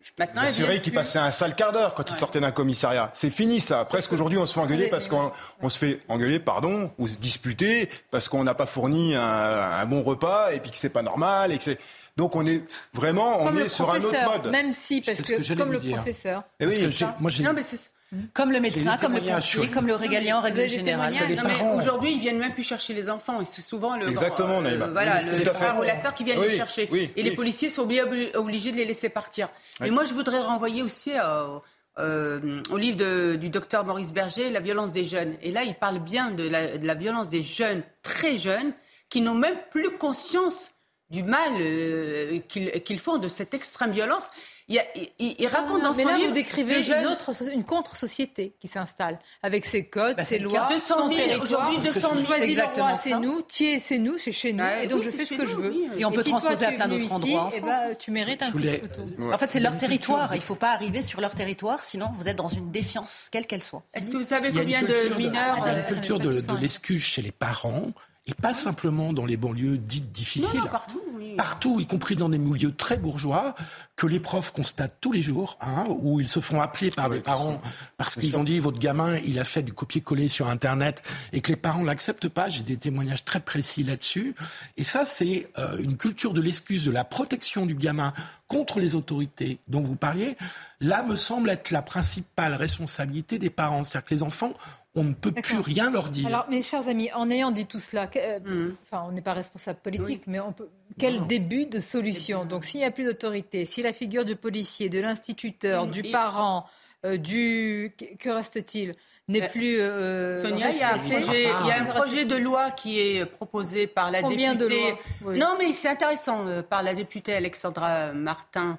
je peux Maintenant, vous assurer qu'il passait un sale quart d'heure quand il sortait d'un commissariat. C'est fini ça. Presque aujourd'hui, on se fait engueuler parce qu'on on se fait engueuler, pardon, ou se disputer parce qu'on n'a pas fourni un, un bon repas et puis que c'est pas normal et que c'est. Donc on est vraiment, on est le sur un autre professeur, mode. même si, parce que que, comme le dire. professeur. Parce oui, que moi, j'ai- Non, mais c'est- Comme le médecin, comme le pompier, comme le régalien en règle générale. mais parents. aujourd'hui, ils viennent même plus chercher les enfants. Et c'est souvent le, Exactement, euh, voilà, Oui, le frère ou la sœur qui viennent Oui, les chercher. oui, et les policiers sont obligés, obligés de les laisser partir. Oui. Et moi, je voudrais renvoyer aussi euh, euh, au livre de- du docteur Maurice Berger, La violence des jeunes. Et là, il parle bien de la, de la violence des jeunes, très jeunes, qui n'ont même plus conscience du mal euh, qu'ils qu'ils font, de cette extrême violence. Il, y a- il- il raconte dans mais son là, livre... vous décrivez jeune- une, autre, une contre-société qui s'installe, avec ses codes, Bah, ses lois, cas. 200 son 000, territoire. aujourd'hui, 200 000, Choisis le exactement c'est nous, Thiers, c'est nous, c'est chez nous, Ouais, et donc oui, je c'est fais ce que nous, je veux. oui. Et on peut si transposer à plein d'autres endroits en eh France. ben, tu mérites un Je coup de voulais- couteau. En fait, c'est leur territoire. Il ne faut pas arriver sur leur territoire, sinon vous êtes dans une défiance, quelle qu'elle soit. Est-ce que vous savez combien de mineurs... il y a une euh, culture de, l'excuse chez les parents, et pas simplement dans les banlieues dites difficiles. Non, non, partout, oui. Partout, y compris dans des milieux très bourgeois, que les profs constatent tous les jours, hein, où ils se font appeler par Oui, des bien parents parce qu'ils ont dit votre gamin, il a fait du copier-coller sur Internet et que les parents l'acceptent pas. J'ai des témoignages très précis là-dessus. Et ça, c'est euh, une culture de l'excuse, de la protection du gamin contre les autorités dont vous parliez, là me semble être la principale responsabilité des parents. C'est-à-dire que les enfants on ne peut plus rien leur dire. Alors, mes chers amis, en ayant dit tout cela, euh, mm. enfin, on n'est pas responsable politique, mais on peut, quel début de solution Donc, s'il n'y a plus d'autorité, si la figure du policier, de l'instituteur, du parent, euh, du que reste-t-il n'est plus. Euh, Sonia, il y, a un projet, il y a un projet de loi qui est proposé par la Combien députée. De lois Non, mais c'est intéressant par la députée Alexandra Martin,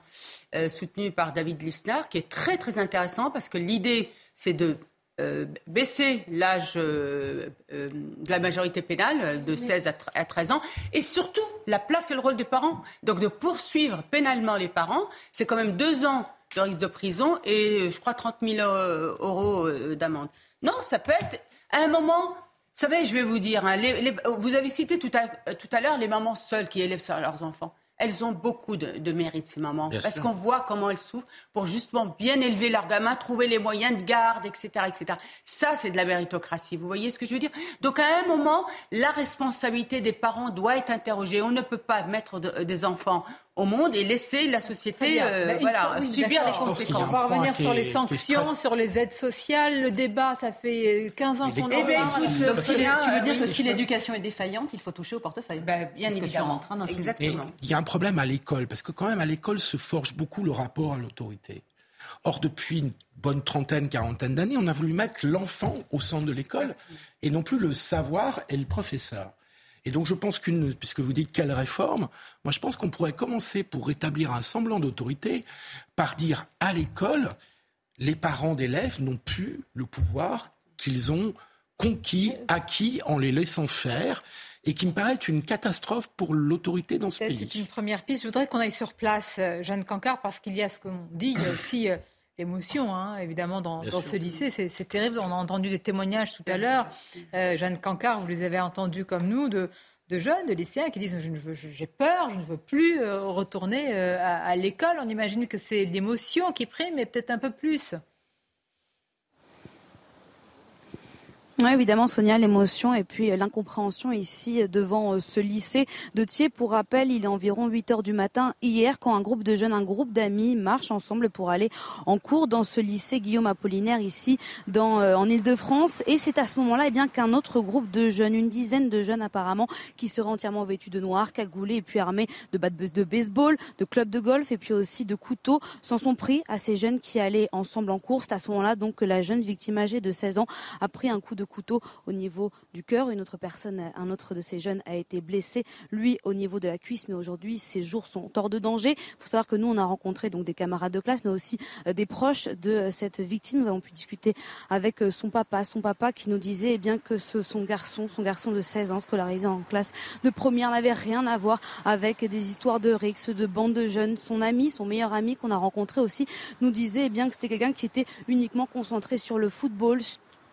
soutenue par David Lisnard, qui est très très intéressant parce que l'idée, c'est de euh, baisser l'âge euh, euh, de la majorité pénale de 16 à 13 ans et surtout la place et le rôle des parents. Donc de poursuivre pénalement les parents, c'est quand même deux ans de risque de prison et je crois 30 000 euros d'amende. Non, ça peut être à un moment. Vous savez, je vais vous dire, hein, vous avez cité tout à, tout à l'heure les mamans seules qui élèvent leurs enfants elles ont beaucoup de, mérite, ces mamans. parce qu'on voit comment elles souffrent pour justement bien élever leurs gamins, trouver les moyens de garde, etc. etc. Ça, c'est de la méritocratie. Vous voyez ce que je veux dire? Donc, à un moment, la responsabilité des parents doit être interrogée. On ne peut pas mettre des enfants au monde et laisser la société euh, voilà, subir les conséquences. On va revenir sur les sanctions, sur les aides sociales. Le débat, ça fait 15 ans qu'on en parle. Donc, tu veux dire que si l'éducation est défaillante, il faut toucher au portefeuille ben, Bien évidemment. Exactement. il y a un problème à l'école, parce que quand même à l'école se forge beaucoup le rapport à l'autorité. Or, depuis une bonne trentaine, quarantaine d'années, on a voulu mettre l'enfant au centre de l'école et non plus le savoir et le professeur. Et donc je pense qu'une, puisque vous dites quelle réforme, moi je pense qu'on pourrait commencer pour rétablir un semblant d'autorité par dire à l'école, les parents d'élèves n'ont plus le pouvoir qu'ils ont conquis, acquis en les laissant faire et qui me paraît être une catastrophe pour l'autorité dans ce pays. C'est une première piste. Je voudrais qu'on aille sur place, euh, Jeanne Cancard, parce qu'il y a ce qu'on dit, il y a aussi euh, l'émotion, hein, évidemment, dans, ce lycée. C'est terrible. On a entendu des témoignages tout à l'heure. Euh, Jeanne Cancard, vous les avez entendus comme nous, de, jeunes, de lycéens qui disent j'ai peur, je ne veux plus euh, retourner euh, à l'école. On imagine que c'est l'émotion qui prime, mais peut-être un peu plus. Oui, évidemment, Sonia, l'émotion et puis euh, l'incompréhension ici euh, devant euh, ce lycée de Thiers. Pour rappel, il est environ 8 heures du matin hier quand un groupe de jeunes, un groupe d'amis marche ensemble pour aller en cours dans ce lycée Guillaume Apollinaire ici dans, en Ile-de-France. Et c'est à ce moment-là eh bien qu'un autre groupe de jeunes, une dizaine de jeunes apparemment, qui seraient entièrement vêtus de noir, cagoulés et puis armés de battes de baseball, de clubs de golf et puis aussi de couteaux, s'en sont pris à ces jeunes qui allaient ensemble en cours. C'est à ce moment-là donc que la jeune victime âgée de 16 ans a pris un coup de couteau au niveau du cœur. Une autre personne, un autre de ces jeunes a été blessé, lui au niveau de la cuisse, mais aujourd'hui ses jours sont hors de danger. Il faut savoir que nous on a rencontré donc des camarades de classe, mais aussi euh, des proches de euh, cette victime. Nous avons pu discuter avec euh, son papa, son papa qui nous disait eh bien que son garçon, son garçon de 16 ans scolarisé en classe de première n'avait rien à voir avec des histoires de rixes, de bandes de jeunes. Son ami, son meilleur ami qu'on a rencontré aussi, nous disait eh bien que c'était quelqu'un qui était uniquement concentré sur le football,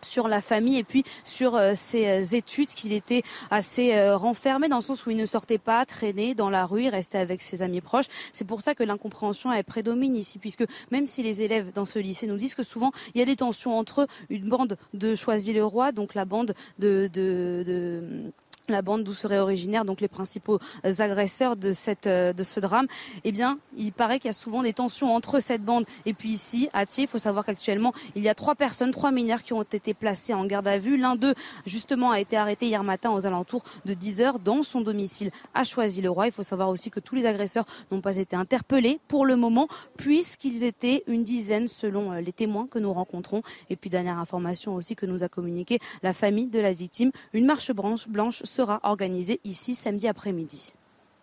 sur la famille et puis sur euh, ses euh, études qu'il était assez euh, renfermé dans le sens où il ne sortait pas, traîner dans la rue, il restait avec ses amis proches. C'est pour ça que l'incompréhension elle prédomine ici puisque même si les élèves dans ce lycée nous disent que souvent il y a des tensions entre une bande de Choisy-le-Roi, donc la bande de, de, de la bande d'où seraient originaires donc les principaux agresseurs de cette euh, de ce drame, eh bien, il paraît qu'il y a souvent des tensions entre cette bande et puis ici à Thiers. Il faut savoir qu'actuellement, il y a trois personnes, trois mineurs qui ont été placés en garde à vue. L'un d'eux, justement, a été arrêté hier matin aux alentours de 10 heures dans son domicile à Choisy-le-Roi. Il faut savoir aussi que tous les agresseurs n'ont pas été interpellés pour le moment, puisqu'ils étaient une dizaine selon euh, les témoins que nous rencontrons. Et puis dernière information aussi que nous a communiqué la famille de la victime, une marche blanche sera organisée ici samedi après-midi.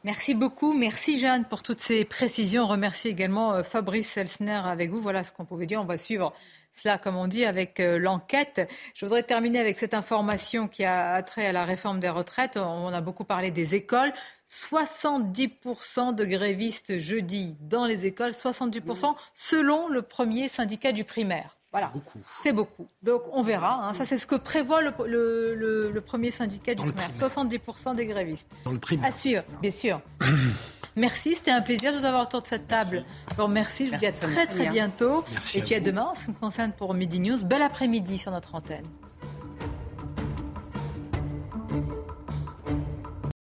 Merci beaucoup. Merci Jeanne pour toutes ces précisions. On remercie également euh, Fabrice Elsner avec vous. Voilà ce qu'on pouvait dire. On va suivre cela, comme on dit, avec euh, l'enquête. Je voudrais terminer avec cette information qui a trait à la réforme des retraites. On a beaucoup parlé des écoles. 70% de grévistes jeudi dans les écoles, 70% selon le premier syndicat du primaire. Voilà. C'est beaucoup. Donc on verra. Hein. Ça, c'est ce que prévoit le, premier syndicat du primaire. 70% des grévistes. Dans le primaire. À suivre, bien sûr. *clears throat* Merci, c'était un plaisir de vous avoir autour de cette table. Bon, merci, je vous dis à très très bientôt. et puis à demain, ce qui me concerne pour Midi News. Bel après-midi sur notre antenne.